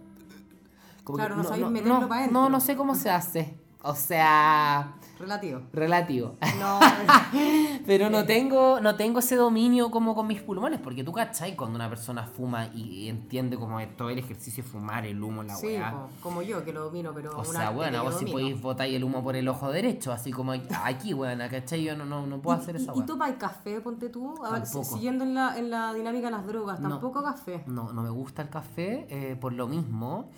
[SPEAKER 3] como
[SPEAKER 2] Claro,
[SPEAKER 3] que
[SPEAKER 2] no
[SPEAKER 3] no,
[SPEAKER 2] dentro.
[SPEAKER 3] no, no sé cómo se hace. O sea,
[SPEAKER 2] Relativo.
[SPEAKER 3] relativo.
[SPEAKER 2] No, <laughs>
[SPEAKER 3] Pero no tengo, no tengo ese dominio como con mis pulmones, porque tú cachai cuando una persona fuma y entiende como todo el ejercicio de fumar, el humo, la
[SPEAKER 2] sí,
[SPEAKER 3] weá.
[SPEAKER 2] como yo que lo domino, pero
[SPEAKER 3] O
[SPEAKER 2] un
[SPEAKER 3] sea, bueno, vos si podéis botar el humo por el ojo derecho, así como aquí, weón, ¿cachai? Yo no, no, no puedo hacer
[SPEAKER 2] ¿Y,
[SPEAKER 3] esa
[SPEAKER 2] y
[SPEAKER 3] weá.
[SPEAKER 2] topa el café, ponte tú? A ver, siguiendo en la, en la dinámica de las drogas,
[SPEAKER 3] No.
[SPEAKER 2] tampoco café.
[SPEAKER 3] No, no me gusta el café eh, por lo mismo.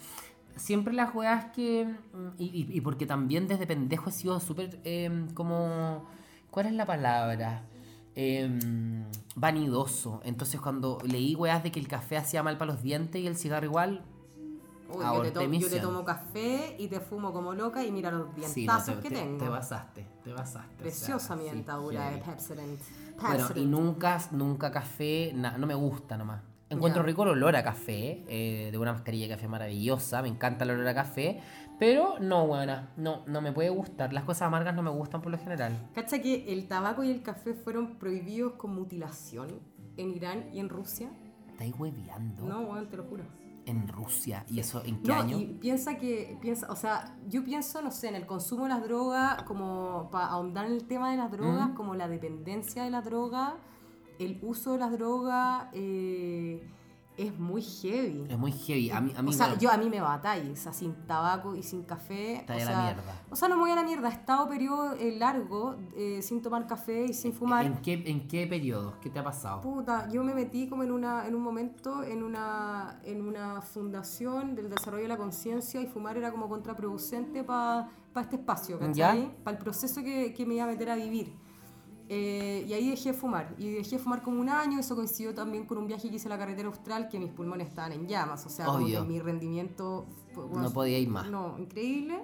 [SPEAKER 3] Siempre las weas que... mm, Y, y- porque también desde pendejo he sido súper eh, como... ¿Cuál es la palabra? Em, vanidoso. Entonces cuando leí weas de que el café hacía mal para los dientes y el cigarro igual...
[SPEAKER 2] Uy, yo, te
[SPEAKER 3] Aborté
[SPEAKER 2] to- yo te tomo café y te fumo como loca y mira los
[SPEAKER 3] Sí, no,
[SPEAKER 2] dientazos
[SPEAKER 3] te,
[SPEAKER 2] que
[SPEAKER 3] te-
[SPEAKER 2] tengo.
[SPEAKER 3] te basaste, te basaste. o sea,
[SPEAKER 2] Preciosa mi
[SPEAKER 3] sí,
[SPEAKER 2] dentadura de
[SPEAKER 3] heavy.
[SPEAKER 2] Pepsodent.
[SPEAKER 3] Bueno, y nunca, nunca café, na- no me gusta nomás. Encuentro
[SPEAKER 2] Ya.
[SPEAKER 3] rico el olor a café, eh, de una mascarilla de café maravillosa, me encanta el olor a café, pero no, buena, no, no me puede gustar. Las cosas amargas no me gustan por lo general.
[SPEAKER 2] ¿Cacha que el tabaco y el café fueron prohibidos con mutilación en Irán y en Rusia?
[SPEAKER 3] ¿Estáis hueveando?
[SPEAKER 2] No, bueno, te lo juro.
[SPEAKER 3] En Rusia, ¿y eso en qué
[SPEAKER 2] No,
[SPEAKER 3] año?
[SPEAKER 2] y piensa que, piensa, o sea, yo pienso, no sé, en el consumo de las drogas, como para ahondar en el tema de las drogas,
[SPEAKER 3] Mm.
[SPEAKER 2] como la dependencia de la droga, el uso de las drogas, eh, es muy heavy.
[SPEAKER 3] Es muy heavy. A mí, a mí
[SPEAKER 2] o sea,
[SPEAKER 3] bueno,
[SPEAKER 2] yo a mí me batáis, o sea, sin tabaco y sin café.
[SPEAKER 3] Está
[SPEAKER 2] o
[SPEAKER 3] de la
[SPEAKER 2] sea,
[SPEAKER 3] mierda.
[SPEAKER 2] O sea, no me voy a la mierda. He estado periodo eh, largo eh, sin tomar café y sin fumar.
[SPEAKER 3] ¿En qué, ¿En qué periodo? ¿Qué te ha pasado?
[SPEAKER 2] Puta, yo me metí como en una en un momento en una en una fundación del desarrollo de la conciencia y fumar era como contraproducente para este espacio. ¿cachai? Para el proceso que, que me iba a meter a vivir. Eh, y ahí dejé de fumar. Y dejé de fumar como un año. Eso coincidió también con un viaje que hice a la carretera austral que mis pulmones estaban en llamas. O sea, como que mi rendimiento...
[SPEAKER 3] No podía ir más.
[SPEAKER 2] No, increíble.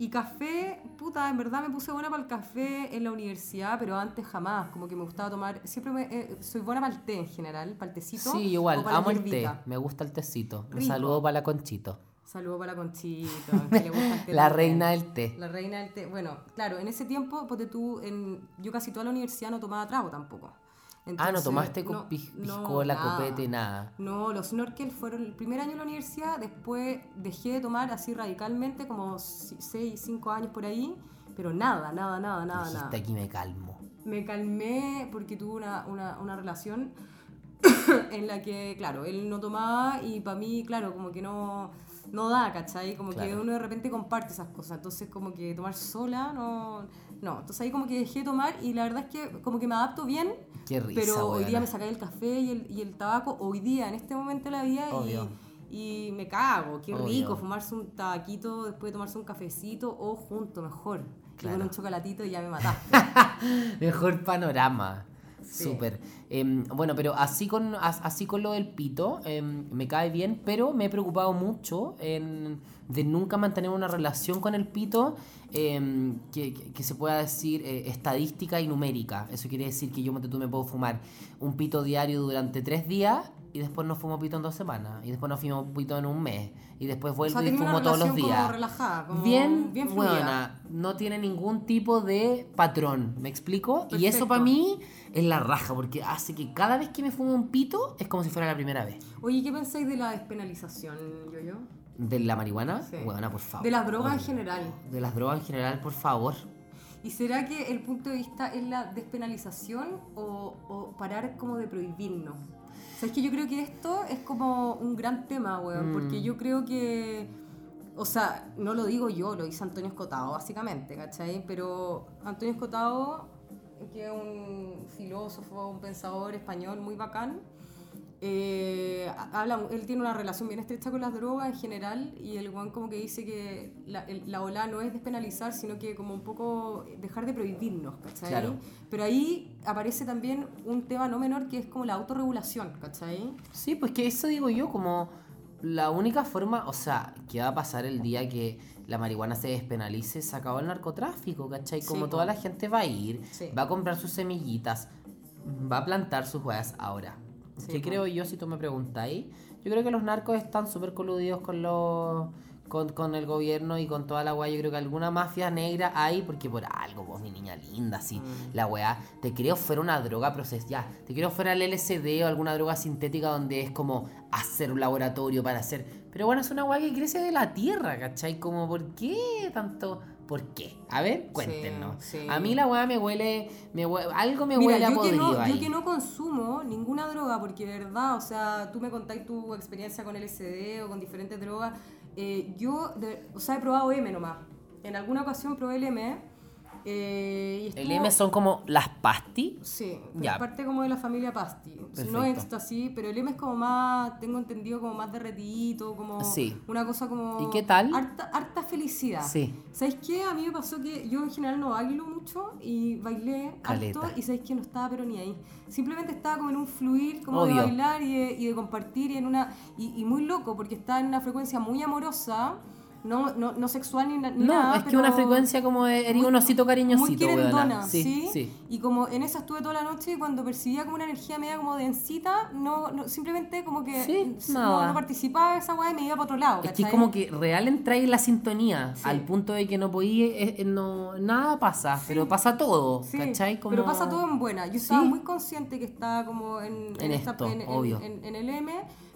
[SPEAKER 2] Y café, puta, en verdad me puse buena para el café en la universidad, pero antes jamás. Como que me gustaba tomar. Siempre me, eh, soy buena para el té en general, para el tecito.
[SPEAKER 3] Sí, igual, amo el té. Me gusta el tecito. Un saludo para la Conchito.
[SPEAKER 2] Saludo para la conchita, <laughs> que le gusta el té
[SPEAKER 3] La reina del té.
[SPEAKER 2] La reina del té. Bueno, claro, en ese tiempo, ponte tú, en, yo casi toda la universidad no tomaba trago tampoco.
[SPEAKER 3] ah, no tomaste
[SPEAKER 2] no- no,
[SPEAKER 3] piscola,
[SPEAKER 2] nada.
[SPEAKER 3] copete, nada.
[SPEAKER 2] No, los snorkel fueron el primer año en la universidad, después dejé de tomar así radicalmente, como 6, 5 años por ahí, pero nada, nada, nada, nada,
[SPEAKER 3] Dijiste
[SPEAKER 2] nada.
[SPEAKER 3] aquí me calmo.
[SPEAKER 2] Me calmé porque tuve una, una, una relación <coughs> en la que, claro, él no tomaba y para mí, claro, como que no, no da, ¿cachai? Como que uno de repente comparte esas cosas, entonces como que tomar sola, no... No, entonces ahí como que dejé de tomar y la verdad es que como que me adapto bien,
[SPEAKER 3] Qué risa,
[SPEAKER 2] pero hoy día me sacáis el café y el, y el tabaco, hoy día, en este momento de la vida,
[SPEAKER 3] Obvio.
[SPEAKER 2] y, y me cago, qué
[SPEAKER 3] Obvio.
[SPEAKER 2] rico fumarse un tabaquito después de tomarse un cafecito o junto, mejor. Y
[SPEAKER 3] Claro.
[SPEAKER 2] con un chocolatito y ya me <laughs> mataste.
[SPEAKER 3] Mejor panorama. Súper. Em, bueno, pero así con, as- así con lo del pito, em, me cae bien, pero me he preocupado mucho en, de nunca mantener una relación con el pito em, que, que- se pueda decir eh, estadística y numérica. Eso quiere decir que yo me, tú me puedo fumar un pito diario durante tres días y después no fumo pito en dos semanas y después no fumo pito en un mes y después
[SPEAKER 2] O
[SPEAKER 3] vuelvo
[SPEAKER 2] sea,
[SPEAKER 3] y fumo todos los días
[SPEAKER 2] como relajada, como
[SPEAKER 3] bien,
[SPEAKER 2] bien
[SPEAKER 3] buena, no tiene ningún tipo de patrón, ¿me explico? Y eso para mí es la raja, porque hace que cada vez que me fumo un pito es como si fuera la primera vez.
[SPEAKER 2] Oye, ¿qué pensáis de la despenalización, yo-yo?
[SPEAKER 3] ¿De la marihuana?
[SPEAKER 2] Sí.
[SPEAKER 3] Buena, por favor.
[SPEAKER 2] De las drogas en general.
[SPEAKER 3] De las drogas en general, por favor.
[SPEAKER 2] ¿Y será que el punto de vista es la despenalización o, o parar como de prohibirnos? O sea, es que yo creo que esto es como un gran tema, weón,
[SPEAKER 3] Mm.
[SPEAKER 2] porque yo creo que, o sea, no lo digo yo, lo dice Antonio Escotado, básicamente, ¿cachai? Pero Antonio Escotado, que es un filósofo, un pensador español muy bacán, eh, habla, él tiene una relación bien estrecha con las drogas en general y el guan como que dice que la, el- la ola no es despenalizar, sino que como un poco dejar de prohibirnos, ¿cachai?
[SPEAKER 3] Claro.
[SPEAKER 2] Pero ahí aparece también un tema no menor que es como la autorregulación, ¿cachai?
[SPEAKER 3] Sí, pues que eso digo yo, como la única forma, o sea, que va a pasar el día que la marihuana se despenalice, se acabó el narcotráfico, ¿cachai? Como
[SPEAKER 2] Sí,
[SPEAKER 3] toda la gente va a ir,
[SPEAKER 2] Sí.
[SPEAKER 3] va a comprar sus semillitas, va a plantar sus huevas ahora.
[SPEAKER 2] Sí,
[SPEAKER 3] ¿Qué creo yo si tú me preguntáis? Yo creo que los narcos están súper coludidos con los... Con, con el gobierno y con toda la weá, yo creo que alguna mafia negra hay, porque por algo, vos, mi niña linda, sí,
[SPEAKER 2] Mm.
[SPEAKER 3] la weá, te creo fuera una droga procesada, te creo fuera el LSD o alguna droga sintética donde es como hacer un laboratorio para hacer, pero bueno, es una weá que crece de la tierra, ¿cachai? Como, ¿por qué tanto? ¿Por qué? A ver, cuéntenos.
[SPEAKER 2] sí.
[SPEAKER 3] A mí la weá me huele, me hue- algo me
[SPEAKER 2] Mira,
[SPEAKER 3] huele a podrido
[SPEAKER 2] no,
[SPEAKER 3] ahí.
[SPEAKER 2] yo que no consumo ninguna droga, porque de verdad, o sea, tú me contáis tu experiencia con LSD o con diferentes drogas. Eh, yo, de- o sea, he probado M nomás. En alguna ocasión probé el M. eh, y
[SPEAKER 3] El
[SPEAKER 2] estuvo-
[SPEAKER 3] M son como las pastis.
[SPEAKER 2] Sí,
[SPEAKER 3] Ya.
[SPEAKER 2] es parte como de la familia Pasti. No
[SPEAKER 3] Perfecto.
[SPEAKER 2] éxtasis, pero el M es como más, tengo entendido, como más derretido, como
[SPEAKER 3] Sí.
[SPEAKER 2] una cosa como...
[SPEAKER 3] ¿Y qué tal?
[SPEAKER 2] Harta, harta felicidad.
[SPEAKER 3] Sí.
[SPEAKER 2] ¿Sabéis qué? A mí me pasó que yo en general no bailo mucho y bailé
[SPEAKER 3] Caleta.
[SPEAKER 2] harto y ¿sabéis que No estaba pero ni ahí. Simplemente estaba como en un fluir, como
[SPEAKER 3] Obvio.
[SPEAKER 2] de bailar y de, y de compartir y en una... Y, y muy loco porque estaba en una frecuencia muy amorosa, no, no, no sexual ni,
[SPEAKER 3] No,
[SPEAKER 2] nada.
[SPEAKER 3] es que una frecuencia como de eres un osito
[SPEAKER 2] muy
[SPEAKER 3] cariñosito,
[SPEAKER 2] querendona,
[SPEAKER 3] weona.
[SPEAKER 2] ¿sí?
[SPEAKER 3] Sí, sí.
[SPEAKER 2] Y como en esa estuve toda la noche y cuando percibía como una energía media como densita, no, no simplemente como que
[SPEAKER 3] Sí,
[SPEAKER 2] no, no participaba de esa weá y me iba para otro lado.
[SPEAKER 3] Es que es como que real entráis en la sintonía, al punto de que no podí, eh, eh, no, nada pasa, pero pasa todo, ¿cachai? Como...
[SPEAKER 2] Pero pasa todo en buena. Yo estaba muy consciente que estaba como en,
[SPEAKER 3] En
[SPEAKER 2] esta-
[SPEAKER 3] esto,
[SPEAKER 2] en- en el M,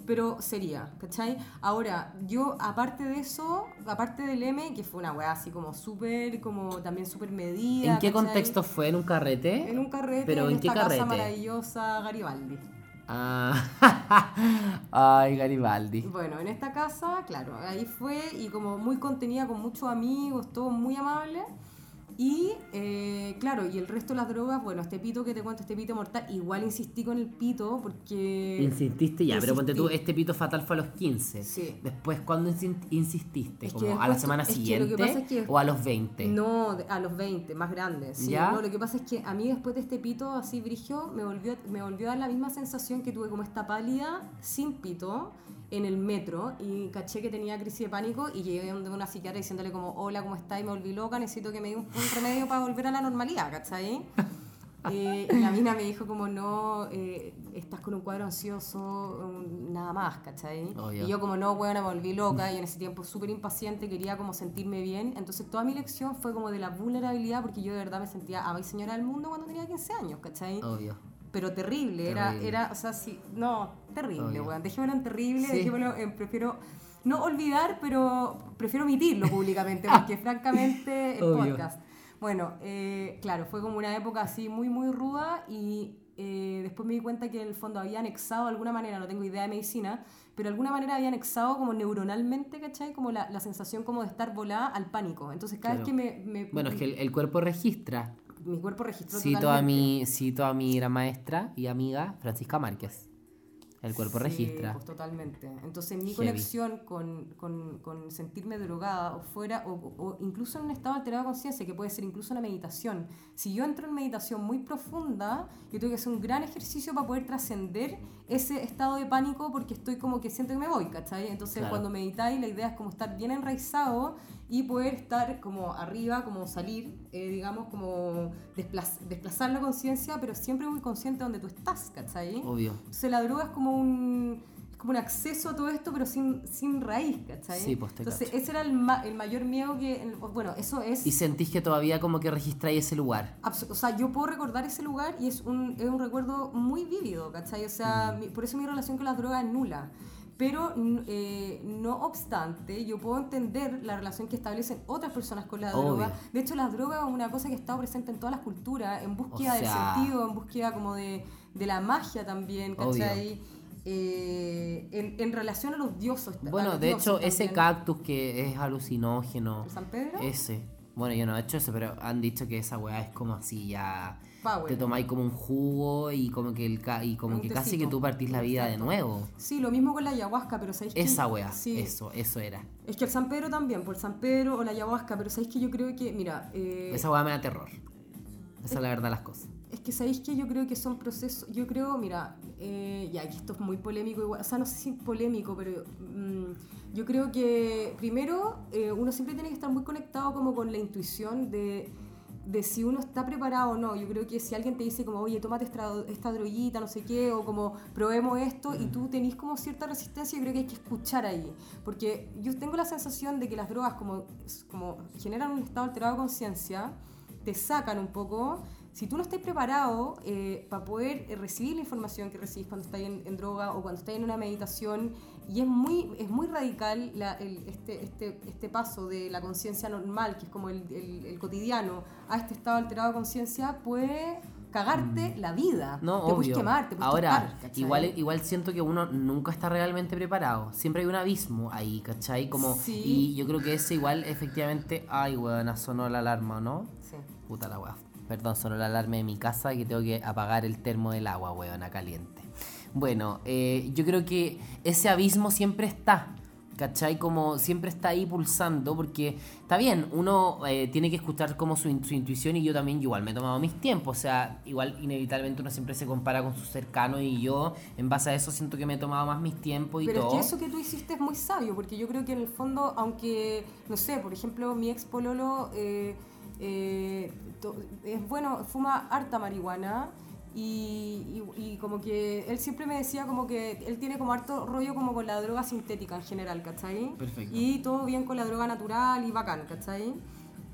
[SPEAKER 2] pero sería, ¿cachai? Ahora, yo aparte de eso, aparte del M, que fue una weá así como súper, como también súper medida.
[SPEAKER 3] ¿En qué
[SPEAKER 2] ¿cachai?
[SPEAKER 3] contexto fue? ¿En un carrete?
[SPEAKER 2] En un carrete
[SPEAKER 3] ¿Pero en
[SPEAKER 2] en
[SPEAKER 3] qué
[SPEAKER 2] esta casa
[SPEAKER 3] carrete?
[SPEAKER 2] maravillosa Garibaldi.
[SPEAKER 3] Ah, <laughs> Ay, Garibaldi.
[SPEAKER 2] Bueno, en esta casa, claro, ahí fue y como muy contenida, con muchos amigos, todo muy amable. Y eh, claro, y el resto de las drogas, bueno, este pito que te cuento, este pito mortal, igual insistí con el pito porque...
[SPEAKER 3] Insististe ya, pero ponte tú, este pito fatal fue a los 15.
[SPEAKER 2] Sí.
[SPEAKER 3] Después, ¿cuándo insististe?
[SPEAKER 2] Es que
[SPEAKER 3] ¿Como a la
[SPEAKER 2] después
[SPEAKER 3] semana
[SPEAKER 2] tú- es que
[SPEAKER 3] siguiente
[SPEAKER 2] es que-
[SPEAKER 3] o a los 20?
[SPEAKER 2] No, a los 20, más grandes. Sí,
[SPEAKER 3] ¿Ya?
[SPEAKER 2] no, lo que pasa es que a mí después de este pito así brigio, me volvió, me volvió a dar la misma sensación que tuve como esta pálida sin pito en el metro y caché que tenía crisis de pánico y llegué donde una psiquiatra diciéndole como, hola, ¿cómo estás? Y me volví loca, necesito que me dé un, un remedio para volver a la normalidad, ¿cachai? <laughs> Eh, y la mina me dijo como, no, eh, estás con un cuadro ansioso, nada más, ¿cachai?
[SPEAKER 3] Obvio.
[SPEAKER 2] Y yo como, no, bueno, me volví loca y en ese tiempo súper impaciente, quería como sentirme bien. Entonces toda mi lección fue como de la vulnerabilidad porque yo de verdad me sentía a señora del mundo cuando tenía 15 años, ¿cachai?
[SPEAKER 3] Obvio.
[SPEAKER 2] Pero terrible, era, era, o sea, sí, no, terrible, weón. Dejémoslo en terrible,
[SPEAKER 3] Sí.
[SPEAKER 2] dejémoslo en, prefiero no olvidar, pero prefiero omitirlo públicamente, <laughs> porque francamente el
[SPEAKER 3] Obvio.
[SPEAKER 2] podcast. Bueno, eh, claro, fue como una época así muy, muy ruda y eh, después me di cuenta que en el fondo había anexado de alguna manera, no tengo idea de medicina, pero de alguna manera había anexado como neuronalmente, ¿cachai? Como la, la sensación como de estar volada al pánico. Entonces cada
[SPEAKER 3] Claro.
[SPEAKER 2] vez que me... me-
[SPEAKER 3] Bueno, es que el, el cuerpo registra.
[SPEAKER 2] Mi cuerpo registró
[SPEAKER 3] Cito a,
[SPEAKER 2] totalmente.
[SPEAKER 3] mi, cito a mi gran maestra y amiga Francisca Márquez. El cuerpo
[SPEAKER 2] Sí,
[SPEAKER 3] registra.
[SPEAKER 2] pues totalmente. Entonces mi
[SPEAKER 3] Heavy.
[SPEAKER 2] conexión con, con- con sentirme drogada o fuera, o, o incluso en un estado alterado de conciencia, que puede ser incluso una meditación. Si yo entro en meditación muy profunda, yo tengo que hacer un gran ejercicio para poder trascender ese estado de pánico porque estoy como que siento que me voy, ¿cachai? Entonces
[SPEAKER 3] Claro.
[SPEAKER 2] cuando meditáis la idea es como estar bien enraizado y poder estar como arriba, como salir, eh, digamos, como desplaz- desplazar la conciencia, pero siempre muy consciente de donde tú estás, ¿cachai?
[SPEAKER 3] Obvio.
[SPEAKER 2] Entonces la droga es como un, es como un acceso a todo esto, pero sin, sin raíz, ¿cachai?
[SPEAKER 3] Sí, pues, te
[SPEAKER 2] Entonces
[SPEAKER 3] cacho.
[SPEAKER 2] ese era el, ma- el mayor miedo que... el- bueno, eso es...
[SPEAKER 3] Y sentís que todavía como que registráis ese lugar.
[SPEAKER 2] O sea, yo puedo recordar ese lugar y es un, es un recuerdo muy vívido, ¿cachai? O
[SPEAKER 3] Mm.
[SPEAKER 2] sea, mi- por eso mi relación con las drogas es nula. Pero eh, no obstante, yo puedo entender la relación que establecen otras personas con la
[SPEAKER 3] Obvio.
[SPEAKER 2] droga. De hecho, las drogas es una cosa que ha estado presente en todas las culturas, en búsqueda
[SPEAKER 3] O sea-
[SPEAKER 2] del sentido, en búsqueda como de, de la magia también, ¿cachai? Eh, en, en relación a los dioses.
[SPEAKER 3] Bueno,
[SPEAKER 2] los
[SPEAKER 3] de hecho, ese cactus que es alucinógeno.
[SPEAKER 2] ¿El San Pedro?
[SPEAKER 3] Ese. Bueno, yo no he hecho eso, pero han dicho que esa weá es como así ya.
[SPEAKER 2] Power.
[SPEAKER 3] Te tomáis como un jugo y como que el ca- y como
[SPEAKER 2] Un
[SPEAKER 3] que casi que tú partís la vida de nuevo.
[SPEAKER 2] Sí, lo mismo con la ayahuasca, pero ¿sabéis que
[SPEAKER 3] Esa weá,
[SPEAKER 2] Sí,
[SPEAKER 3] eso, eso era.
[SPEAKER 2] Es que el San Pedro también, por el San Pedro o la ayahuasca, pero sabéis que yo creo que, mira, eh,
[SPEAKER 3] Esa weá me da terror. Esa es la verdad de las cosas.
[SPEAKER 2] Es que sabéis que yo creo que son procesos, yo creo, mira, eh, ya que esto es muy polémico, igual, o sea, no sé si polémico, pero mm, yo creo que primero eh, uno siempre tiene que estar muy conectado como con la intuición de, de si uno está preparado o no. Yo creo que si alguien te dice como, oye, tómate esta, esta droguita, no sé qué, o como, probemos esto, y tú tenés como cierta resistencia, yo creo que hay que escuchar ahí. Porque yo tengo la sensación de que las drogas como, como generan un estado alterado de conciencia, te sacan un poco. Si tú no estás preparado eh, para poder eh, recibir la información que recibís cuando estás en, en droga o cuando estás en una meditación, y es muy, es muy radical la- el- este, este, este paso de la conciencia normal, que es como el, el- el cotidiano, a este estado alterado de conciencia, puede cagarte la vida.
[SPEAKER 3] Mm. No,
[SPEAKER 2] te puedes
[SPEAKER 3] obvio.
[SPEAKER 2] quemar, te puedes
[SPEAKER 3] Ahora,
[SPEAKER 2] ¿cachai?
[SPEAKER 3] igual, igual siento que uno nunca está realmente preparado. Siempre hay un abismo ahí, ¿cachai? Como,
[SPEAKER 2] Sí.
[SPEAKER 3] Y yo creo que ese igual, efectivamente. Ay, weona, sonó la alarma, ¿no?
[SPEAKER 2] Sí.
[SPEAKER 3] Puta la weá. Perdón, sonó la alarma de mi casa que tengo que apagar el termo del agua, weona, caliente. Bueno, eh, yo creo que ese abismo siempre está. ¿Cachai? Como siempre está ahí pulsando, porque está bien, uno eh, tiene que escuchar como su, in- su intuición y yo también igual me he tomado mis tiempos, o sea, igual inevitablemente uno siempre se compara con sus cercanos y yo en base a eso siento que me he tomado más mis tiempos y
[SPEAKER 2] Pero
[SPEAKER 3] todo.
[SPEAKER 2] es que eso que tú hiciste es muy sabio, porque yo creo que en el fondo, aunque, no sé, por ejemplo, mi ex pololo eh, eh, to- es bueno, fuma harta marihuana y, y- y como que él siempre me decía como que él tiene como harto rollo como con la droga sintética en general, ¿cachai?
[SPEAKER 3] Perfecto.
[SPEAKER 2] Y todo bien con la droga natural y bacán, ¿cachai?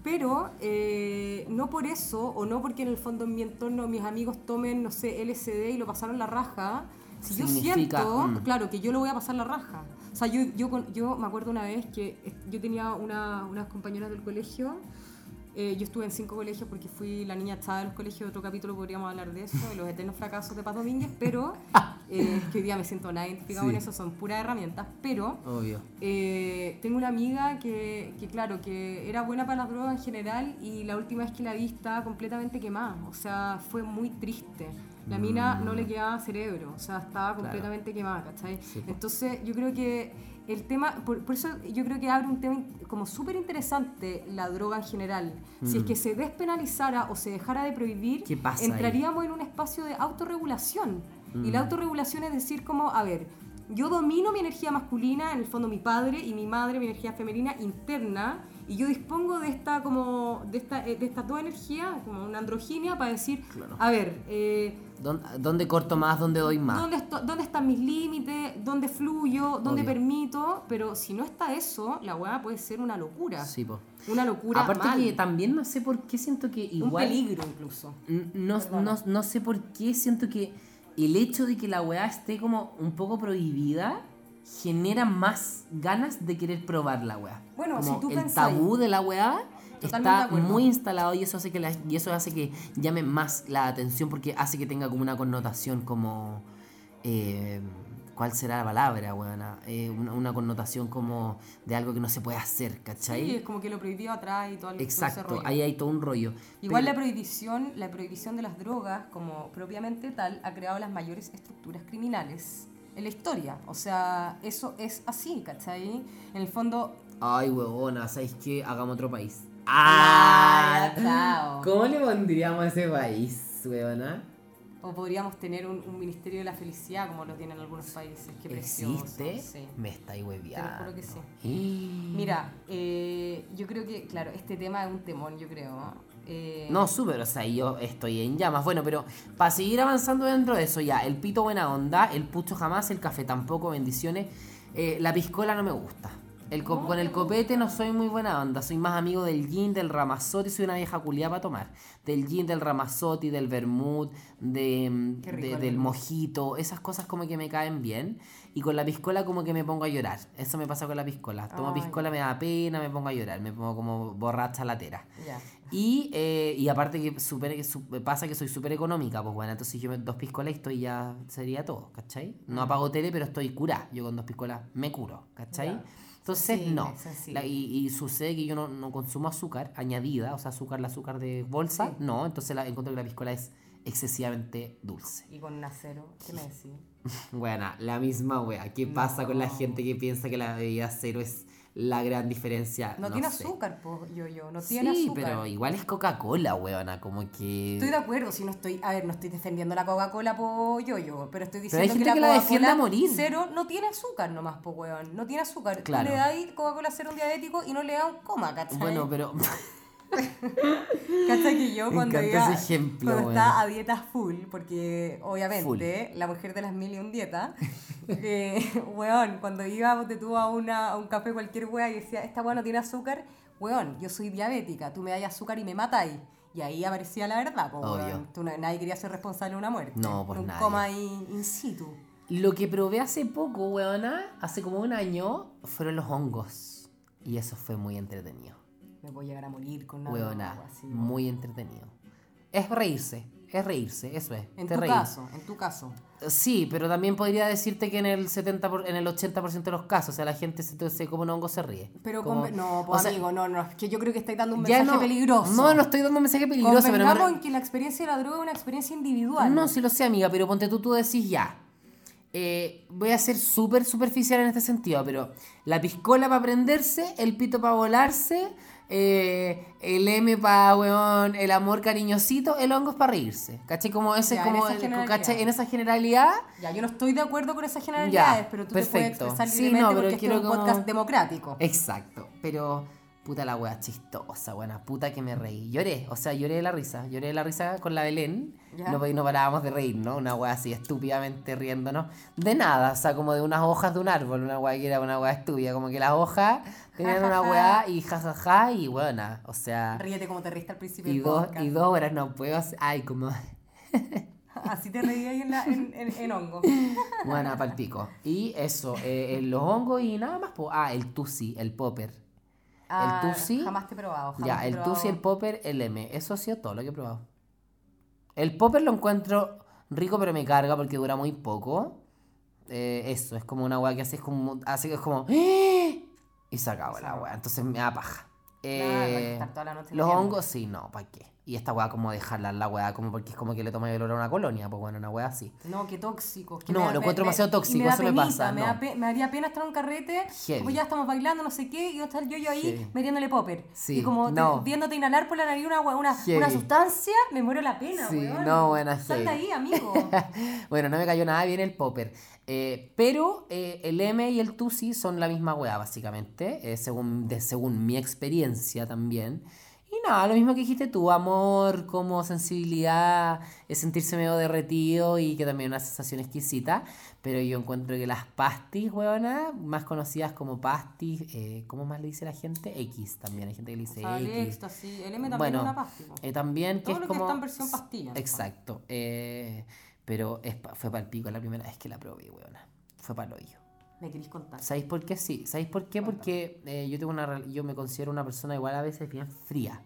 [SPEAKER 2] Pero eh, no por eso, o no porque en el fondo en mi entorno mis amigos tomen, no sé, LSD y lo pasaron la raja, si yo siento,
[SPEAKER 3] mm.
[SPEAKER 2] claro, que yo lo voy a pasar la raja. O sea, yo, yo, yo me acuerdo una vez que yo tenía una- unas compañeras del colegio Eh, yo estuve en cinco colegios porque fui la niña chava de los colegios. Otro capítulo podríamos hablar de eso, de los eternos fracasos de Paz Domínguez, pero <laughs> eh, que hoy día me siento nada identificado
[SPEAKER 3] Sí.
[SPEAKER 2] con eso, son puras herramientas. Pero
[SPEAKER 3] Obvio.
[SPEAKER 2] eh, tengo una amiga que, que, claro, que era buena para las drogas en general y la última vez que la vi estaba completamente quemada. O sea, fue muy triste. La mina no le quedaba cerebro, o sea, estaba completamente quemada, ¿cachai?
[SPEAKER 3] Sí.
[SPEAKER 2] Entonces, yo creo que el tema, por, por eso yo creo que abre un tema como súper interesante la droga en general. Si es que se despenalizara o se dejara de prohibir,
[SPEAKER 3] Mm. ¿Qué pasa ahí?
[SPEAKER 2] entraríamos en un espacio de autorregulación. Y
[SPEAKER 3] Mm.
[SPEAKER 2] la autorregulación es decir como, a ver, yo domino mi energía masculina, en el fondo mi padre, y mi madre mi energía femenina interna, y yo dispongo de esta como de esta eh, de estas dos energías, como una androginia para decir,
[SPEAKER 3] Claro.
[SPEAKER 2] a ver, eh,
[SPEAKER 3] ¿Dónde, dónde corto más? ¿Dónde doy más?
[SPEAKER 2] ¿Dónde, esto- dónde están mis límites? ¿Dónde fluyo? ¿Dónde
[SPEAKER 3] Obvio.
[SPEAKER 2] permito? Pero si no está eso, la weá puede ser una locura.
[SPEAKER 3] Sí, po.
[SPEAKER 2] Una locura
[SPEAKER 3] Aparte
[SPEAKER 2] mal.
[SPEAKER 3] que también no sé por qué siento que
[SPEAKER 2] Un
[SPEAKER 3] igual...
[SPEAKER 2] peligro incluso.
[SPEAKER 3] No, no, no sé por qué siento que el hecho de que la weá esté como un poco prohibida genera más ganas de querer probar la weá.
[SPEAKER 2] Bueno,
[SPEAKER 3] como
[SPEAKER 2] si tú
[SPEAKER 3] el tabú de la weá está muy instalado y eso hace que la- y eso hace que llame más la atención porque hace que tenga como una connotación como eh, ¿cuál será la palabra, weona? Eh, una, una connotación como de algo que no se puede hacer, ¿cachai?
[SPEAKER 2] Sí, es como que lo prohibido atrae y todo, el- todo ese
[SPEAKER 3] Exacto,
[SPEAKER 2] rollo.
[SPEAKER 3] ahí hay todo un rollo.
[SPEAKER 2] Igual
[SPEAKER 3] Pero-
[SPEAKER 2] la prohibición, la prohibición de las drogas, como propiamente tal, ha creado las mayores estructuras criminales en la historia. O sea, eso es así, ¿cachai? En el fondo...
[SPEAKER 3] Ay, huevona, ¿sabéis qué? Hagamos otro país.
[SPEAKER 2] Ah, chao.
[SPEAKER 3] ¿Cómo le pondríamos a ese país, huevona?
[SPEAKER 2] O podríamos tener un, un Ministerio de la Felicidad, como lo tienen algunos países. Qué precioso.
[SPEAKER 3] ¿Existe?
[SPEAKER 2] Sí.
[SPEAKER 3] Me estáis hueviando.
[SPEAKER 2] Te lo juro que sí.
[SPEAKER 3] sí.
[SPEAKER 2] Mira, eh, yo creo que, claro, este tema es un temón, yo creo. Eh,
[SPEAKER 3] No, súper, o sea, yo estoy en llamas. Bueno, pero para seguir avanzando dentro de eso, ya, el pito buena onda, el pucho jamás, el café tampoco, bendiciones. Eh, la piscola no me gusta. El co- con el copete no soy muy buena onda, soy más amigo del gin, del ramazotti, soy una vieja culiada para tomar. Del gin, del ramazotti, del vermut, de, mm,
[SPEAKER 2] Qué rico
[SPEAKER 3] de-
[SPEAKER 2] el
[SPEAKER 3] del
[SPEAKER 2] vermut.
[SPEAKER 3] mojito, esas cosas como que me caen bien. Y con la piscola como que me pongo a llorar. Eso me pasa con la piscola. Tomo
[SPEAKER 2] Ay.
[SPEAKER 3] piscola, me da pena, me pongo a llorar, me pongo como borracha latera.
[SPEAKER 2] Ya.
[SPEAKER 3] Y, eh, y aparte que, súper- que su- pasa que soy súper económica, pues bueno, entonces yo me- dos piscolas y estoy ya sería todo, ¿cachai? No apago tele, pero estoy curada. Yo con dos piscolas me curo, ¿cachai?
[SPEAKER 2] Ya.
[SPEAKER 3] Entonces, no. La- y, y sucede que yo no, no consumo azúcar añadida, o sea, azúcar, el azúcar de bolsa,
[SPEAKER 2] Sí.
[SPEAKER 3] no. Entonces la, encuentro que la piscola es excesivamente dulce.
[SPEAKER 2] Y con un acero, ¿qué me decís? <laughs>
[SPEAKER 3] Bueno, la misma wea. ¿Qué pasa con la gente que piensa que la bebida cero es la gran diferencia?
[SPEAKER 2] No, tiene
[SPEAKER 3] sé.
[SPEAKER 2] azúcar, po, yo, yo, no tiene
[SPEAKER 3] sí,
[SPEAKER 2] azúcar.
[SPEAKER 3] pero igual es Coca-Cola, weona, como que...
[SPEAKER 2] Estoy de acuerdo, si no estoy, a ver, no estoy defendiendo la Coca-Cola po yo-yo, pero estoy diciendo
[SPEAKER 3] hay gente
[SPEAKER 2] que la,
[SPEAKER 3] que la
[SPEAKER 2] Coca-Cola
[SPEAKER 3] morir.
[SPEAKER 2] cero no tiene azúcar nomás, po weón, no tiene azúcar.
[SPEAKER 3] Claro.
[SPEAKER 2] Tú le das Coca-Cola cero a un diabético y no le da un coma, ¿cachai?
[SPEAKER 3] Bueno, pero... <laughs> <laughs>
[SPEAKER 2] ¿Cachai que yo cuando iba,
[SPEAKER 3] ejemplo,
[SPEAKER 2] cuando
[SPEAKER 3] weón.
[SPEAKER 2] estaba a dieta full, porque obviamente la mujer de las mil y un dieta, <laughs> eh, weón, cuando iba te tuvo a, una, a un café cualquier wea y decía, esta wea no tiene azúcar, weón, yo soy diabética, tú me das azúcar y me matáis. Y ahí aparecía la verdad, po, weón. Tú nadie quería ser responsable de una muerte.
[SPEAKER 3] No,
[SPEAKER 2] un
[SPEAKER 3] nadie.
[SPEAKER 2] coma ahí in situ.
[SPEAKER 3] Lo que probé hace poco, weona, hace como un año, fueron los hongos. Y eso fue muy entretenido.
[SPEAKER 2] Me voy a llegar a morir con una
[SPEAKER 3] Weona,
[SPEAKER 2] droga así.
[SPEAKER 3] muy entretenido. Es reírse, es reírse, eso es.
[SPEAKER 2] En
[SPEAKER 3] te
[SPEAKER 2] tu
[SPEAKER 3] reís.
[SPEAKER 2] caso, en tu caso.
[SPEAKER 3] Sí, pero también podría decirte que en el 70 por- en el 80% de los casos, o sea, la gente se, se come un hongo se ríe.
[SPEAKER 2] Pero
[SPEAKER 3] Como-
[SPEAKER 2] con- no, pues
[SPEAKER 3] sea,
[SPEAKER 2] amigo, no, no, es que yo creo que estáis dando un mensaje
[SPEAKER 3] no,
[SPEAKER 2] peligroso.
[SPEAKER 3] No, no estoy dando un mensaje peligroso, pero me
[SPEAKER 2] en que la experiencia de la droga es una experiencia individual.
[SPEAKER 3] No, sí lo sé, amiga, pero ponte tú, tú decís ya. Eh, voy a ser súper superficial en este sentido, pero la piscola para prenderse, el pito para volarse, eh, el M para, weón, el amor cariñosito, el hongo es para reírse. ¿Cachai? Como ese,
[SPEAKER 2] Ya, en
[SPEAKER 3] como, el-
[SPEAKER 2] generalidad.
[SPEAKER 3] ¿cachai? En esa generalidad.
[SPEAKER 2] Ya, yo no estoy de acuerdo con esas generalidades,
[SPEAKER 3] Ya,
[SPEAKER 2] pero tú
[SPEAKER 3] perfecto.
[SPEAKER 2] te puedes expresar
[SPEAKER 3] Sí,
[SPEAKER 2] libremente
[SPEAKER 3] no, pero
[SPEAKER 2] porque este es un
[SPEAKER 3] como-
[SPEAKER 2] podcast democrático.
[SPEAKER 3] Exacto, pero puta la wea chistosa, buena puta que me reí. Lloré, o sea, lloré de la risa. Lloré de la risa con la Belén. No, no parábamos de reír, ¿no? Una wea así estúpidamente riéndonos. De nada, o sea, como de unas hojas de un árbol, una wea que era una wea estúpida. Como que las hojas tenían una wea y jajaja y buena, o sea.
[SPEAKER 2] Ríete como te riste al principio
[SPEAKER 3] Y dos, y dos horas no puedo hacer. Ay, como. <laughs>
[SPEAKER 2] Así te reí ahí en, la, en, en, en hongo.
[SPEAKER 3] Buena palpico. Y eso, eh, eh, los hongos y nada más. po. Ah, el tusi, el popper.
[SPEAKER 2] Ah,
[SPEAKER 3] el Tusi.
[SPEAKER 2] Jamás te he probado. jamás
[SPEAKER 3] Ya,
[SPEAKER 2] te he
[SPEAKER 3] el
[SPEAKER 2] probado.
[SPEAKER 3] Tusi, el Popper, el M. Eso ha sido todo lo que he probado. El Popper lo encuentro rico, pero me carga porque dura muy poco. Eh, eso, es como una weá que hace, es como, hace que es como... ¡Eh! Y se acaba la weá, entonces me da paja.
[SPEAKER 2] Claro, hay que
[SPEAKER 3] Eh,
[SPEAKER 2] estar toda la noche
[SPEAKER 3] los hongos, sí, no, ¿para qué? Y esta weá como dejarla en la weá, como porque es como que le toma el olor a una colonia, pues bueno, una weá así.
[SPEAKER 2] No, qué tóxico. que
[SPEAKER 3] No,
[SPEAKER 2] me da
[SPEAKER 3] lo encuentro
[SPEAKER 2] me-
[SPEAKER 3] demasiado tóxico,
[SPEAKER 2] da
[SPEAKER 3] eso me
[SPEAKER 2] penita,
[SPEAKER 3] pasa,
[SPEAKER 2] Me,
[SPEAKER 3] no.
[SPEAKER 2] da pe- me daría pena estar en un carrete,
[SPEAKER 3] Heavy.
[SPEAKER 2] como ya estamos bailando, no sé qué, y yo estar yo, yo ahí
[SPEAKER 3] Heavy.
[SPEAKER 2] metiéndole popper.
[SPEAKER 3] Sí,
[SPEAKER 2] y como te-
[SPEAKER 3] no.
[SPEAKER 2] viéndote inhalar por la nariz una, una, una sustancia, me muero la pena,
[SPEAKER 3] Sí,
[SPEAKER 2] weón.
[SPEAKER 3] no, buena,
[SPEAKER 2] Sal de ahí, amigo. <laughs>
[SPEAKER 3] Bueno, no me cayó nada bien el popper. Eh, pero eh, el M y el Tusi son la misma weá, básicamente, eh, según, de, según mi experiencia también. Y nada, lo mismo que dijiste tú, amor, como sensibilidad, sentirse medio derretido y que también una sensación exquisita. Pero yo encuentro que las pastis, weona, más conocidas como pastis, eh, ¿cómo más le dice la gente? X también, hay gente que le
[SPEAKER 2] O
[SPEAKER 3] dice
[SPEAKER 2] sea, el
[SPEAKER 3] X.
[SPEAKER 2] éxtasis, el M también
[SPEAKER 3] Bueno,
[SPEAKER 2] es una pastilla.
[SPEAKER 3] Eh, también que
[SPEAKER 2] Todo
[SPEAKER 3] es
[SPEAKER 2] lo que
[SPEAKER 3] como...
[SPEAKER 2] está en versión pastilla.
[SPEAKER 3] Exacto. eh, pero es fue para el pico la primera vez que la probé, weona. Fue para el hoyo.
[SPEAKER 2] ¿Me querís contar?
[SPEAKER 3] ¿Sabéis por qué? Sí. ¿Sabéis por qué? Porque eh, yo tengo una yo me considero una persona igual a veces bien fría.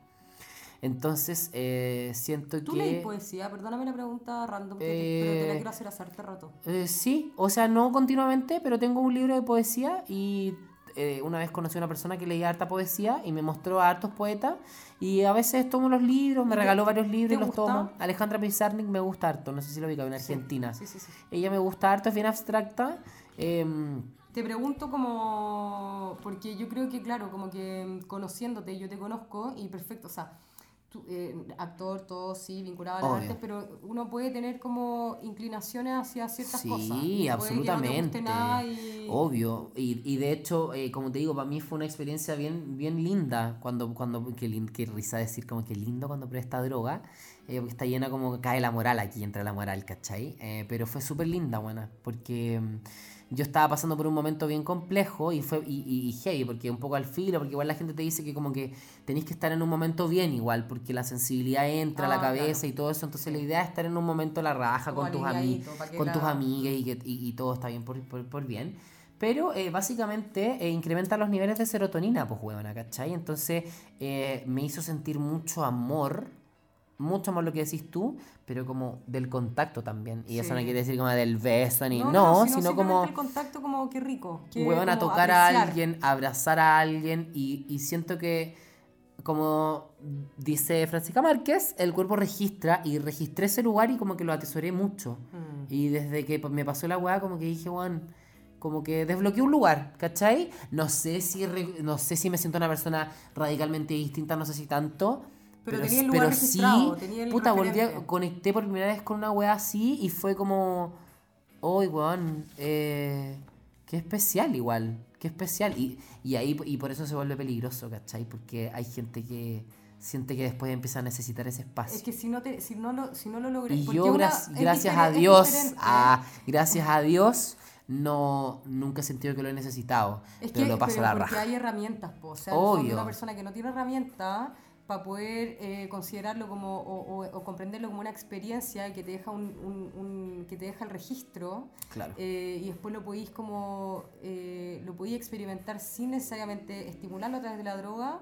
[SPEAKER 3] Entonces, eh, siento
[SPEAKER 2] ¿Tú
[SPEAKER 3] que...
[SPEAKER 2] lees poesía? Perdóname la pregunta random, que te- pero te la
[SPEAKER 3] Eh,
[SPEAKER 2] quiero hacer hacerte rato.
[SPEAKER 3] Eh, sí, o sea, no continuamente, pero tengo un libro de poesía y eh, una vez conocí a una persona que leía harta poesía y me mostró a hartos poetas y a veces tomo los libros, me
[SPEAKER 2] ¿Y te-
[SPEAKER 3] regaló varios libros y los
[SPEAKER 2] gusta?
[SPEAKER 3] tomo. Alejandra Pizarnik me gusta harto, no sé si lo ubica en Argentina.
[SPEAKER 2] Sí, sí, sí.
[SPEAKER 3] Ella me gusta harto, es bien abstracta. em,
[SPEAKER 2] Te pregunto como, porque yo creo que, claro, como que mm, conociéndote, yo te conozco y perfecto, o sea, tú, eh, actor, todo, sí, vinculado a las artes, pero uno puede tener como inclinaciones hacia ciertas
[SPEAKER 3] Sí,
[SPEAKER 2] cosas. no guste
[SPEAKER 3] absolutamente.
[SPEAKER 2] nada y-
[SPEAKER 3] Obvio. Y, y de hecho, eh, como te digo, para mí fue una experiencia bien, bien linda. Cuando, cuando qué, qué risa decir como que lindo cuando probé esta droga. eh, porque está llena como cae la moral aquí, entra la moral, ¿cachai? Eh, pero fue súper linda, buena. Porque mm, yo estaba pasando por un momento bien complejo y fue y, y, y heavy, porque un poco al filo, porque igual la gente te dice que como que tenéis que estar en un momento bien igual, porque la sensibilidad entra a la
[SPEAKER 2] Ah,
[SPEAKER 3] cabeza
[SPEAKER 2] claro.
[SPEAKER 3] y todo eso. Entonces la idea es estar en un momento la raja
[SPEAKER 2] Como
[SPEAKER 3] con tus, ami-
[SPEAKER 2] aliviadito, pa' que
[SPEAKER 3] con tus amigas y, que, y, y todo está bien por, por, por bien. Pero eh, básicamente eh, incrementa los niveles de serotonina, pues, huevona, ¿cachai? Entonces eh, me hizo sentir mucho amor, mucho amor lo que decís tú, pero como del contacto también. Y eso no
[SPEAKER 2] Sí.
[SPEAKER 3] quiere decir como del beso ni no, sino,
[SPEAKER 2] simplemente
[SPEAKER 3] como
[SPEAKER 2] el contacto como que rico. Que
[SPEAKER 3] huevón a tocar a
[SPEAKER 2] apreciar.
[SPEAKER 3] alguien, abrazar a alguien y, y siento que como dice Francisca Márquez, el cuerpo registra y registré ese lugar y como que lo atesoré mucho.
[SPEAKER 2] Mm.
[SPEAKER 3] Y desde que me pasó la weá, como que dije, weón, como que desbloqueé un lugar, ¿cachai? No sé si re- no sé si me siento una persona radicalmente distinta, no sé si tanto.
[SPEAKER 2] Pero tenía el lugar registrado, tenía el
[SPEAKER 3] puta, volví a, conecté por primera vez con una weá así y fue como, uy, weón, eh, qué especial igual, qué especial. Y, y ahí, y por eso se vuelve peligroso, ¿cachai? Porque hay gente que siente que después empieza a necesitar ese espacio.
[SPEAKER 2] Es que si no, te, si no, lo, si no lo logré...
[SPEAKER 3] Y yo,
[SPEAKER 2] una-
[SPEAKER 3] gracias a Dios, a, gracias a Dios, no, nunca he sentido que lo he necesitado.
[SPEAKER 2] Es
[SPEAKER 3] pero
[SPEAKER 2] que
[SPEAKER 3] lo paso
[SPEAKER 2] pero
[SPEAKER 3] a la
[SPEAKER 2] porque
[SPEAKER 3] raja.
[SPEAKER 2] hay herramientas, po. o sea,
[SPEAKER 3] Obvio.
[SPEAKER 2] una persona que no tiene herramientas para poder eh, considerarlo como o, o- o comprenderlo como una experiencia que te deja un, un- un- que te deja el registro
[SPEAKER 3] Claro.
[SPEAKER 2] eh, y después lo podéis como eh, lo podéis experimentar sin necesariamente estimularlo a través de la droga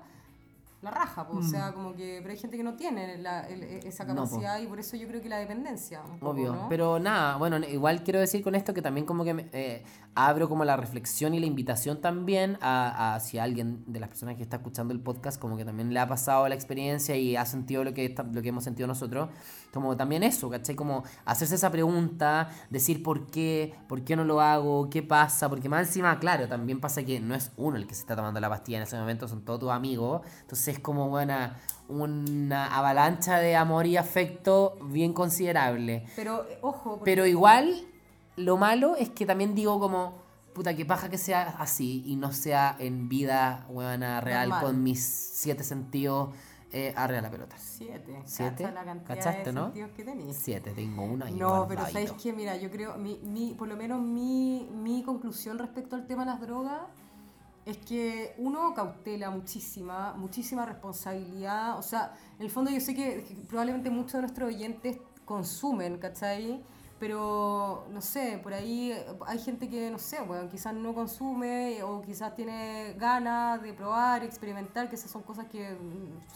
[SPEAKER 2] la raja, po. o sea, como que pero hay gente que no tiene la- el- e- esa
[SPEAKER 3] Mm. No,
[SPEAKER 2] capacidad y por eso yo creo que la dependencia un poco,
[SPEAKER 3] Obvio,
[SPEAKER 2] ¿no?
[SPEAKER 3] pero nada, bueno, igual quiero decir con esto que también como que me, eh, abro como la reflexión y la invitación también a, a si alguien de las personas que está escuchando el podcast como que también le ha pasado la experiencia y ha sentido lo que, está- lo que hemos sentido nosotros, como también eso, ¿cachai? Como hacerse esa pregunta, decir por qué, por qué no lo hago, qué pasa, porque más encima, claro, también pasa que no es uno el que se está tomando la pastilla en ese momento, son todos tus amigos, entonces es como buena una avalancha de amor y afecto bien considerable.
[SPEAKER 2] pero eh, ojo porque-
[SPEAKER 3] Pero igual, lo malo es que también digo como, puta, que paja que sea así y no sea en vida, huevona, real,
[SPEAKER 2] Normal.
[SPEAKER 3] con mis siete sentidos, eh, arriba la pelota.
[SPEAKER 2] siete
[SPEAKER 3] ¿Siete?
[SPEAKER 2] cacha la cantidad
[SPEAKER 3] ¿Cachaste,
[SPEAKER 2] de
[SPEAKER 3] no?
[SPEAKER 2] que tenés.
[SPEAKER 3] Siete, tengo uno ahí.
[SPEAKER 2] No, pero. ¿sabéis qué? Mira, yo creo, mi, mi, por lo menos mi, mi conclusión respecto al tema de las drogas es que uno cautela muchísima, muchísima responsabilidad. O sea, en el fondo yo sé que, que probablemente muchos de nuestros oyentes consumen, ¿cachai? Pero, no sé, por ahí hay gente que, no sé, bueno, quizás no consume o quizás tiene ganas de probar, experimentar, que esas son cosas que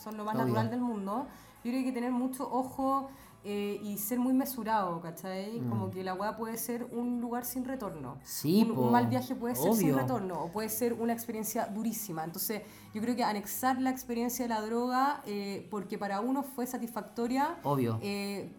[SPEAKER 2] son lo más
[SPEAKER 3] Obvio.
[SPEAKER 2] natural del mundo. Yo creo que hay que tener mucho ojo eh, y ser muy mesurado, ¿cachai? Como que la weá puede ser un lugar sin retorno.
[SPEAKER 3] Mm. Sí,
[SPEAKER 2] un, un mal viaje puede ser sin
[SPEAKER 3] obvio.
[SPEAKER 2] retorno o puede ser una experiencia durísima. Entonces, yo creo que anexar la experiencia de la droga, eh, porque para uno fue satisfactoria,
[SPEAKER 3] Obvio.
[SPEAKER 2] eh,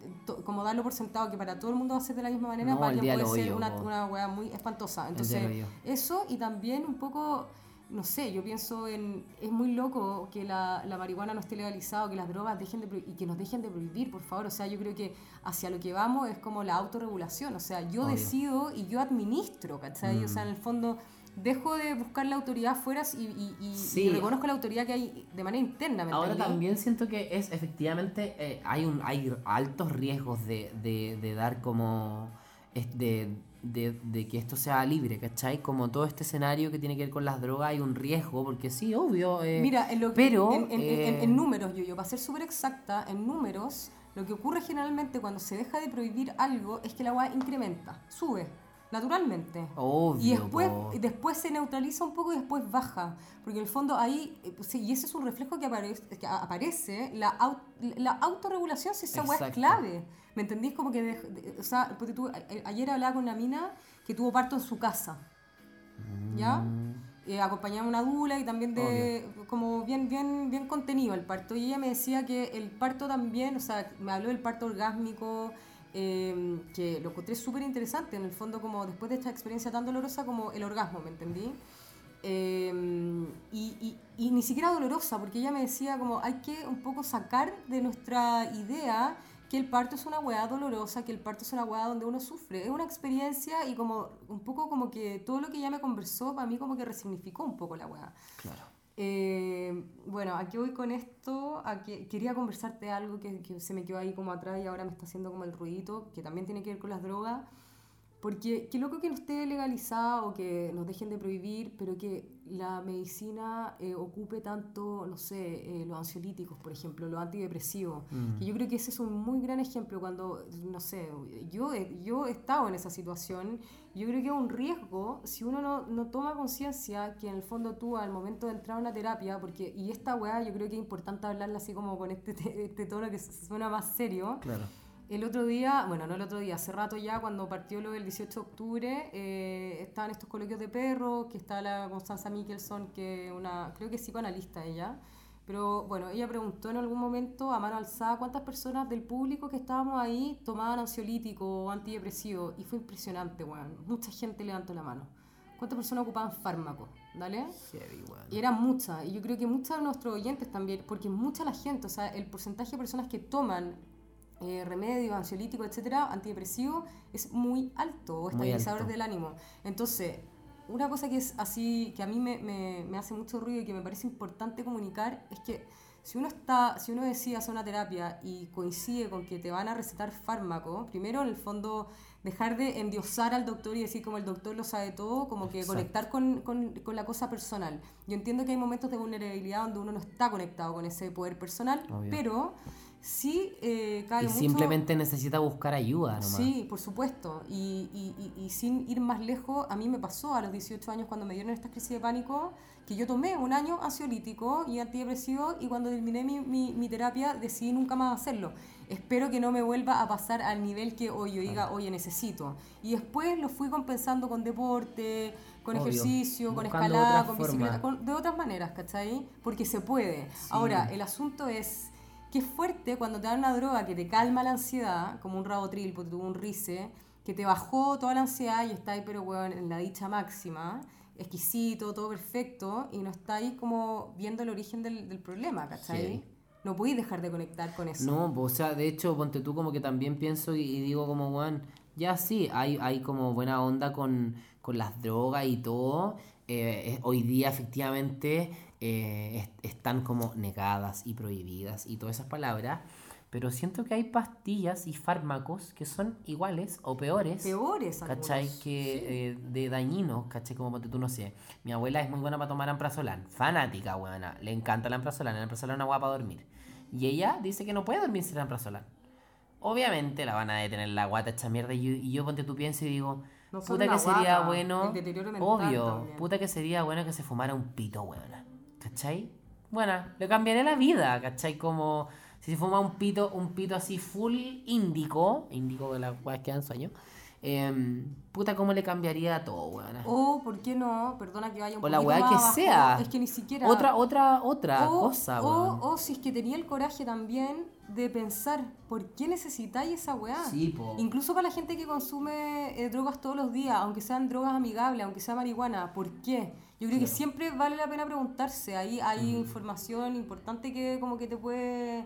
[SPEAKER 2] como darlo por sentado que para todo el mundo va a ser de la misma manera,
[SPEAKER 3] No,
[SPEAKER 2] para alguien puede ser una, una weá muy espantosa. Entonces, eso y también un poco, no sé, yo pienso en, es muy loco que la, la marihuana no esté legalizada, que las drogas dejen de y que nos dejen de prohibir, por favor. O sea, yo creo que hacia lo que vamos es como la autorregulación. O sea, yo
[SPEAKER 3] Obvio.
[SPEAKER 2] decido y yo administro, ¿cachai? O sea, en el fondo dejo de buscar la autoridad afuera y, y, y- y
[SPEAKER 3] Sí.
[SPEAKER 2] reconozco la autoridad que hay de manera interna. ¿me
[SPEAKER 3] Ahora también siento que es efectivamente eh, hay un hay altos riesgos de, de, de dar como de, de, de que esto sea libre, ¿cachai? Como todo este escenario que tiene que ver con las drogas hay un riesgo, porque sí, obvio. eh,
[SPEAKER 2] Mira, en, lo que-
[SPEAKER 3] pero,
[SPEAKER 2] en, en- en-
[SPEAKER 3] eh,
[SPEAKER 2] en números, yo, yo, para ser súper exacta, en números, lo que ocurre generalmente cuando se deja de prohibir algo es que la agua incrementa, sube, naturalmente.
[SPEAKER 3] Obvio.
[SPEAKER 2] Y después,
[SPEAKER 3] po.
[SPEAKER 2] después se neutraliza un poco y después baja. Porque en el fondo ahí, eh, sí, y ese es un reflejo que aparece, que aparece la, au- la autorregulación, si esa es clave. ¿Me entendís? Como que, de- de- o sea, ponte tú, a- a- ayer hablaba con una mina que tuvo parto en su casa. ¿Ya?
[SPEAKER 3] Mm,
[SPEAKER 2] eh, acompañaba una dula y también de como bien bien bien contenido el parto y ella me decía que el parto también o sea me habló del parto orgásmico eh, que lo encontré súper interesante en el fondo como después de esta experiencia tan dolorosa como el orgasmo me entendí Eh, y, y- y ni siquiera dolorosa porque ella me decía como hay que un poco sacar de nuestra idea que el parto es una weá dolorosa, que el parto es una weá donde uno sufre. Es una experiencia y como un poco como que todo lo que ella me conversó, para mí como que resignificó un poco la weá.
[SPEAKER 3] Claro.
[SPEAKER 2] Eh, bueno, aquí voy con esto, a que quería conversarte algo que, se me quedó ahí como atrás y ahora me está haciendo como el ruidito, que también tiene que ver con las drogas. Porque qué loco que no esté legalizada o que nos dejen de prohibir, pero que la medicina eh, ocupe tanto, no sé, eh, los ansiolíticos, por ejemplo, los antidepresivos.
[SPEAKER 3] Mm.
[SPEAKER 2] Que yo creo que ese es un muy gran ejemplo cuando, no sé, yo, yo he estado en esa situación. Yo creo que es un riesgo si uno no, no toma conciencia que en el fondo tú al momento de entrar a una terapia, porque, y esta weá yo creo que es importante hablarla así como con este, te- <laughs> este tono que suena más serio.
[SPEAKER 3] Claro.
[SPEAKER 2] El otro día, bueno, no el otro día, hace rato ya, cuando partió lo del 18 de octubre, eh, estaban estos coloquios de perros, que está la Constanza Mikkelson, que una, creo que es psicoanalista ella, pero bueno, ella preguntó en algún momento a mano alzada cuántas personas del público que estábamos ahí tomaban ansiolítico o antidepresivo, y fue impresionante, weón. Mucha gente levantó la mano. ¿Cuántas personas ocupaban fármacos? ¿Dale?
[SPEAKER 3] Heavy, weón.
[SPEAKER 2] Y eran muchas, y yo creo que muchos de nuestros oyentes también, porque mucha la gente, o sea, el porcentaje de personas que toman eh, remedios, ansiolíticos, etcétera, antidepresivos, es muy alto, o
[SPEAKER 3] Muy
[SPEAKER 2] estabilizadores
[SPEAKER 3] alto.
[SPEAKER 2] del ánimo. Entonces, una cosa que es así, que a mí me, me, me hace mucho ruido y que me parece importante comunicar, es que si uno está, si uno decide hacer una terapia y coincide con que te van a recetar fármaco, primero en el fondo dejar de endiosar al doctor y decir como el doctor lo sabe todo, como que
[SPEAKER 3] Exacto.
[SPEAKER 2] conectar con, con, con la cosa personal. Yo entiendo que hay momentos de vulnerabilidad donde uno no está conectado con ese poder personal,
[SPEAKER 3] Obvio.
[SPEAKER 2] pero sí eh, cae
[SPEAKER 3] Y
[SPEAKER 2] mucho...
[SPEAKER 3] simplemente necesita buscar ayuda nomás.
[SPEAKER 2] Sí, por supuesto. Y, y- y- y sin ir más lejos, a mí me pasó a los 18 años cuando me dieron esta crisis de pánico, que yo tomé un año ansiolítico y antidepresivo y cuando terminé mi, mi- mi terapia decidí nunca más hacerlo. Espero que no me vuelva a pasar al nivel que hoy yo diga, oye, necesito. Y después lo fui compensando con deporte, con
[SPEAKER 3] Obvio.
[SPEAKER 2] ejercicio, con
[SPEAKER 3] Buscando
[SPEAKER 2] escalada,
[SPEAKER 3] otras
[SPEAKER 2] con bicicleta, con- de otras maneras, ¿cachai? Porque se puede. Ahora, el asunto es que es fuerte cuando te dan una droga que te calma la ansiedad, como un rabotril, porque tuvo un rice, que te bajó toda la ansiedad y está ahí, pero weón, en la dicha máxima, exquisito, todo perfecto, y no está ahí como viendo el origen del, del problema, ¿cachai?
[SPEAKER 3] Heavy.
[SPEAKER 2] No podéis dejar de conectar con eso.
[SPEAKER 3] No, po, o sea, de hecho, ponte tú como que también pienso y, y digo como, weón, ya sí, hay, hay como buena onda con, con las drogas y todo. Eh, es- hoy día efectivamente eh, es- están como negadas y prohibidas y todas esas palabras. Pero siento que hay pastillas y fármacos que son iguales o peores.
[SPEAKER 2] Peores algunos.
[SPEAKER 3] ¿Cachai? Que eh, de dañinos, ¿cachai? Como ponte tú, no sé. Mi abuela es muy buena para tomar amprazolán. Fanática, weona. Le encanta el amprazolán. El amprazolán es una guapa para dormir. Y ella dice que no puede dormir sin amprazolán. obviamente la van a detener la guata esta mierda. Y yo, y yo ponte tu pienso y digo,
[SPEAKER 2] No
[SPEAKER 3] puta
[SPEAKER 2] la
[SPEAKER 3] que sería
[SPEAKER 2] guata,
[SPEAKER 3] bueno. Obvio,
[SPEAKER 2] también.
[SPEAKER 3] puta que sería bueno que se fumara un pito, weona. ¿Cachai? Bueno, le cambiaría la vida, ¿cachai? Como si se fuma un pito, un pito así full índico, índico de las weas que dan sueño. Em, puta, ¿cómo le cambiaría a todo, weona?
[SPEAKER 2] O, ¿por qué no? Perdona que vaya un
[SPEAKER 3] O la weá que
[SPEAKER 2] abajo,
[SPEAKER 3] sea.
[SPEAKER 2] Es que ni siquiera...
[SPEAKER 3] Otra, otra, otra
[SPEAKER 2] o,
[SPEAKER 3] cosa,
[SPEAKER 2] o,
[SPEAKER 3] weón.
[SPEAKER 2] o si es que tenía el coraje también de pensar, ¿por qué necesitáis esa weá?
[SPEAKER 3] Sí, po.
[SPEAKER 2] Incluso para la gente que consume eh, drogas todos los días, aunque sean drogas amigables, aunque sea marihuana, ¿por qué? Yo creo que siempre vale la pena preguntarse. Ahí hay información importante que como que te puede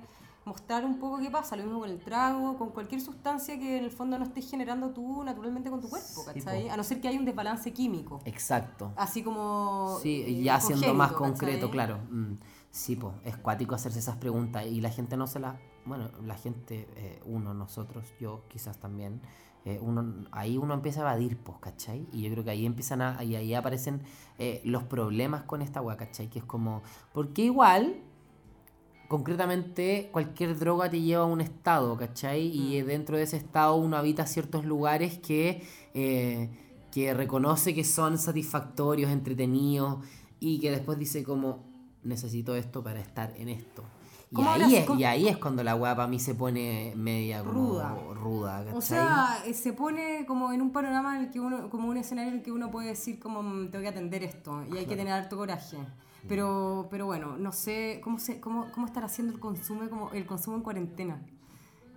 [SPEAKER 2] mostrar un poco qué pasa. Lo mismo con el trago, con cualquier sustancia que en el fondo no estés generando tú naturalmente con tu cuerpo,
[SPEAKER 3] Sí,
[SPEAKER 2] ¿cachai?
[SPEAKER 3] po.
[SPEAKER 2] A no ser que haya un desbalance químico.
[SPEAKER 3] Exacto.
[SPEAKER 2] Así como...
[SPEAKER 3] Sí,
[SPEAKER 2] eh,
[SPEAKER 3] ya siendo más concreto, claro. Mm, sí, pues, es cuático hacerse esas preguntas y la gente no se las... Bueno, la gente, eh, uno, nosotros, yo quizás también, eh, uno, ahí uno empieza a evadir, pues, ¿cachai? Y yo creo que ahí empiezan a... Y ahí aparecen eh, los problemas con esta weá, ¿cachai? Que es como... Porque igual... Concretamente, cualquier droga te lleva a un estado, ¿cachai? Y eh, dentro de ese estado uno habita ciertos lugares que, eh, que reconoce que son satisfactorios, entretenidos, y que después dice como, necesito esto para estar en esto. Y
[SPEAKER 2] ¿Cómo
[SPEAKER 3] ahí, es, y ahí es cuando la weá para mí se pone media como
[SPEAKER 2] Ruda.
[SPEAKER 3] ruda.
[SPEAKER 2] O sea, eh, se pone como en un panorama en el que uno, como un escenario en el que uno puede decir como "Mm, tengo que atender esto y hay que tener harto coraje. Pero, pero bueno, no sé cómo se, cómo, cómo estará haciendo el consumo como el consumo en cuarentena.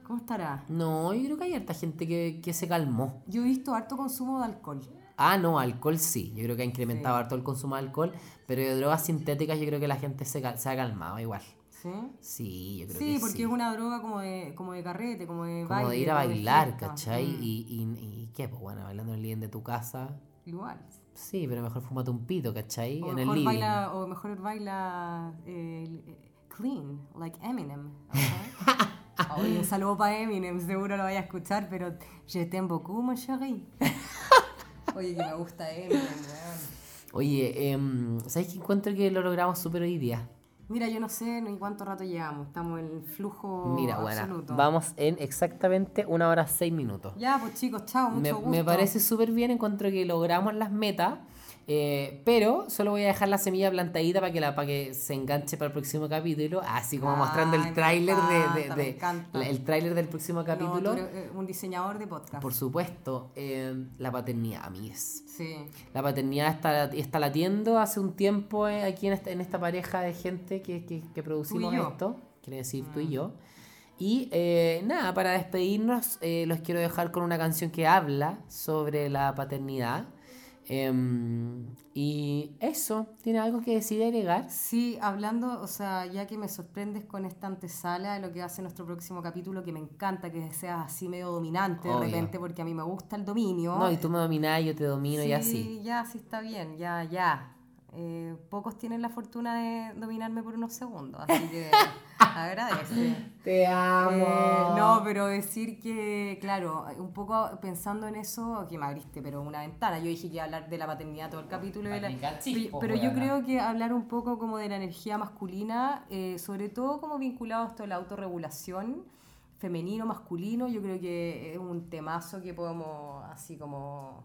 [SPEAKER 2] ¿Cómo estará?
[SPEAKER 3] No, yo creo que hay harta gente que, que se calmó.
[SPEAKER 2] Yo he visto harto consumo de alcohol.
[SPEAKER 3] Ah, no, alcohol sí. Yo creo que ha incrementado harto el consumo de alcohol, pero de drogas sintéticas yo creo que la gente se, cal- se ha calmado igual.
[SPEAKER 2] ¿Sí?
[SPEAKER 3] Sí, yo creo
[SPEAKER 2] Sí,
[SPEAKER 3] que
[SPEAKER 2] porque
[SPEAKER 3] sí.
[SPEAKER 2] es una droga como de, como de carrete, como de
[SPEAKER 3] Como
[SPEAKER 2] baile.
[SPEAKER 3] de ir a
[SPEAKER 2] como
[SPEAKER 3] bailar. ¿cachai?
[SPEAKER 2] Mm,
[SPEAKER 3] Y, y, y qué, pues bueno, bailando en el living de tu casa.
[SPEAKER 2] Igual.
[SPEAKER 3] Sí, pero mejor fúmate un pito, ¿cachai?
[SPEAKER 2] O
[SPEAKER 3] en el
[SPEAKER 2] mejor,
[SPEAKER 3] living.
[SPEAKER 2] baila, o mejor baila eh, eh, clean, like Eminem. ¿ok? <laughs> Oye, un saludo para Eminem, seguro lo vaya a escuchar, pero je t'aime beaucoup, mon chéri. <laughs> Oye, que me gusta Eminem, weón.
[SPEAKER 3] Oye, em, ¿sabes qué encuentro que lo logramos súper hoy día?
[SPEAKER 2] Mira, yo no sé ni cuánto rato llevamos, estamos en el flujo
[SPEAKER 3] Mira, bueno,
[SPEAKER 2] absoluto.
[SPEAKER 3] vamos en exactamente una hora seis minutos.
[SPEAKER 2] Ya, pues chicos, chao, mucho
[SPEAKER 3] Me,
[SPEAKER 2] gusto.
[SPEAKER 3] me parece súper bien, encuentro que logramos las metas, eh, pero solo voy a dejar la semilla plantadita para que, la, para que se enganche para el próximo capítulo, así como
[SPEAKER 2] Ay,
[SPEAKER 3] mostrando el tráiler de, de- de- el tráiler del próximo
[SPEAKER 2] No,
[SPEAKER 3] capítulo.
[SPEAKER 2] eres, eh, un diseñador de podcast.
[SPEAKER 3] Por supuesto, eh, la paternidad, amigues.
[SPEAKER 2] Sí.
[SPEAKER 3] La paternidad está, está latiendo hace un tiempo eh, aquí en esta, en esta pareja de gente que, que, que producimos esto, quiere decir tú y yo. Y eh, nada, para despedirnos, eh, los quiero dejar con una canción que habla sobre la paternidad. Em, y eso, ¿tiene algo que decir agregar?
[SPEAKER 2] Sí, hablando, o sea, ya que me sorprendes con esta antesala de lo que hace nuestro próximo capítulo, que me encanta que seas así medio dominante de repente, porque a mí me gusta el dominio.
[SPEAKER 3] No, y tú me dominás, yo te domino y así.
[SPEAKER 2] Sí, ya, sí está bien, ya, ya. Eh, pocos tienen la fortuna de dominarme por unos segundos, así que <laughs> agradece. <laughs>
[SPEAKER 3] Te amo.
[SPEAKER 2] Eh, no, pero decir que, claro, un poco pensando en eso, que me abriste, pero una ventana. Yo dije que iba a hablar de la paternidad todo el capítulo. de la-
[SPEAKER 3] Chispo,
[SPEAKER 2] pero yo creo que hablar un poco como de la energía masculina, eh, sobre todo como vinculado a esto de la autorregulación femenino, masculino, yo creo que es un temazo que podemos así como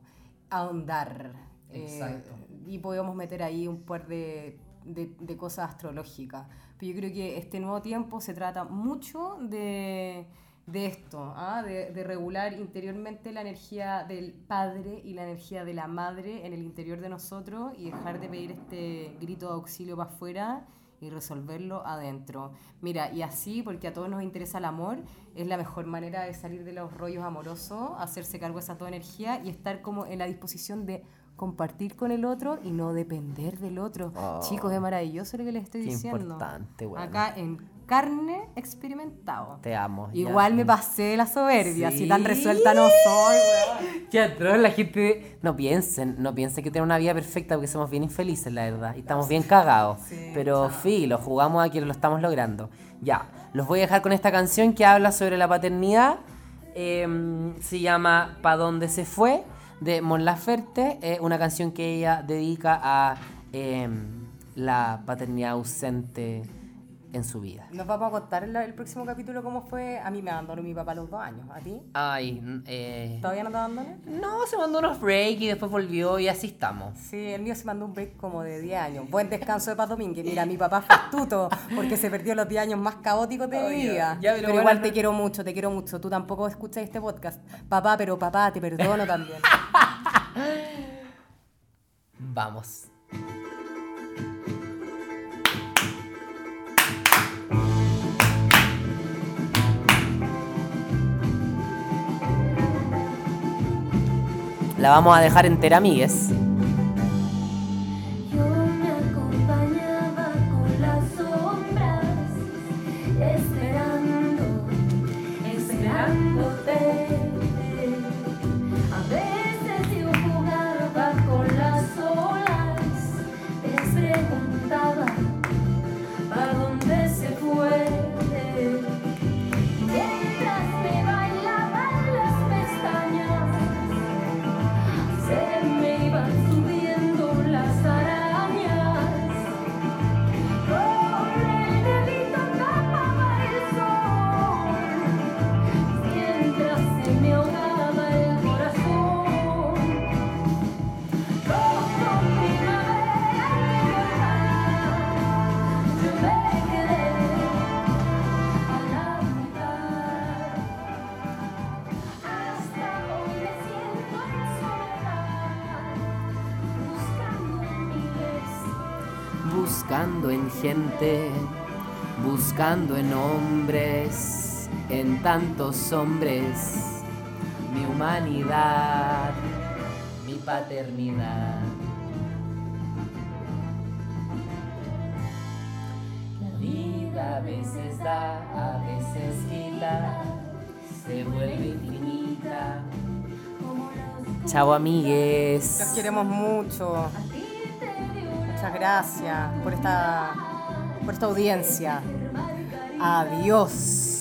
[SPEAKER 2] ahondar. eh,
[SPEAKER 3] Exacto.
[SPEAKER 2] y podemos meter ahí un par de, de- de cosas astrológicas. Pero yo creo que este nuevo tiempo se trata mucho de, de esto, ¿ah? de, de regular interiormente la energía del padre y la energía de la madre en el interior de nosotros y dejar de pedir este grito de auxilio para afuera y resolverlo adentro. Mira, y así, porque a todos nos interesa el amor, es la mejor manera de salir de los rollos amorosos, hacerse cargo de esa toda energía y estar como en la disposición de compartir con el otro y no depender del otro.
[SPEAKER 3] Oh.
[SPEAKER 2] Chicos, es maravilloso lo que les estoy
[SPEAKER 3] Qué
[SPEAKER 2] diciendo.
[SPEAKER 3] importante, weona.
[SPEAKER 2] Acá en carne experimentado.
[SPEAKER 3] Te amo. ya.
[SPEAKER 2] Igual me pasé la soberbia,
[SPEAKER 3] Sí.
[SPEAKER 2] así tan resuelta no soy, weón.
[SPEAKER 3] Qué atroz, la gente no piensen, no piensen que tienen una vida perfecta porque somos bien infelices, la verdad, y estamos bien cagados.
[SPEAKER 2] Sí,
[SPEAKER 3] Pero filo, jugamos a que lo estamos logrando. Ya, los voy a dejar con esta canción que habla sobre la paternidad. em, se llama Pa' dónde se fue de Mon Laferte, eh, una canción que ella dedica a em, la paternidad ausente
[SPEAKER 4] en su vida.
[SPEAKER 2] Nos vamos a contar en la- el próximo capítulo cómo fue. A mí me abandonó mi papá a los dos años. ¿A ti?
[SPEAKER 4] Ay, eh,
[SPEAKER 2] ¿Todavía no te abandona?
[SPEAKER 4] no, se mandó unos breaks y después volvió y así estamos.
[SPEAKER 2] Sí, el mío se mandó un break como de 10 años. Buen descanso de Paz Domínguez. Mira, mi papá fue astuto porque se perdió los 10 años más caóticos de mi vida.
[SPEAKER 4] ya, pero
[SPEAKER 2] pero igual te quiero mucho, te quiero mucho. Tú tampoco escuchas este podcast. Papá, pero papá, te perdono también. <laughs>
[SPEAKER 4] Vamos. La vamos a dejar entera, amigues. Tantos hombres, mi humanidad, mi paternidad. La vida a veces da, a veces quita, se vuelve infinita. Chao amigues.
[SPEAKER 2] Los queremos mucho. Muchas gracias por esta, por esta audiencia. Adiós.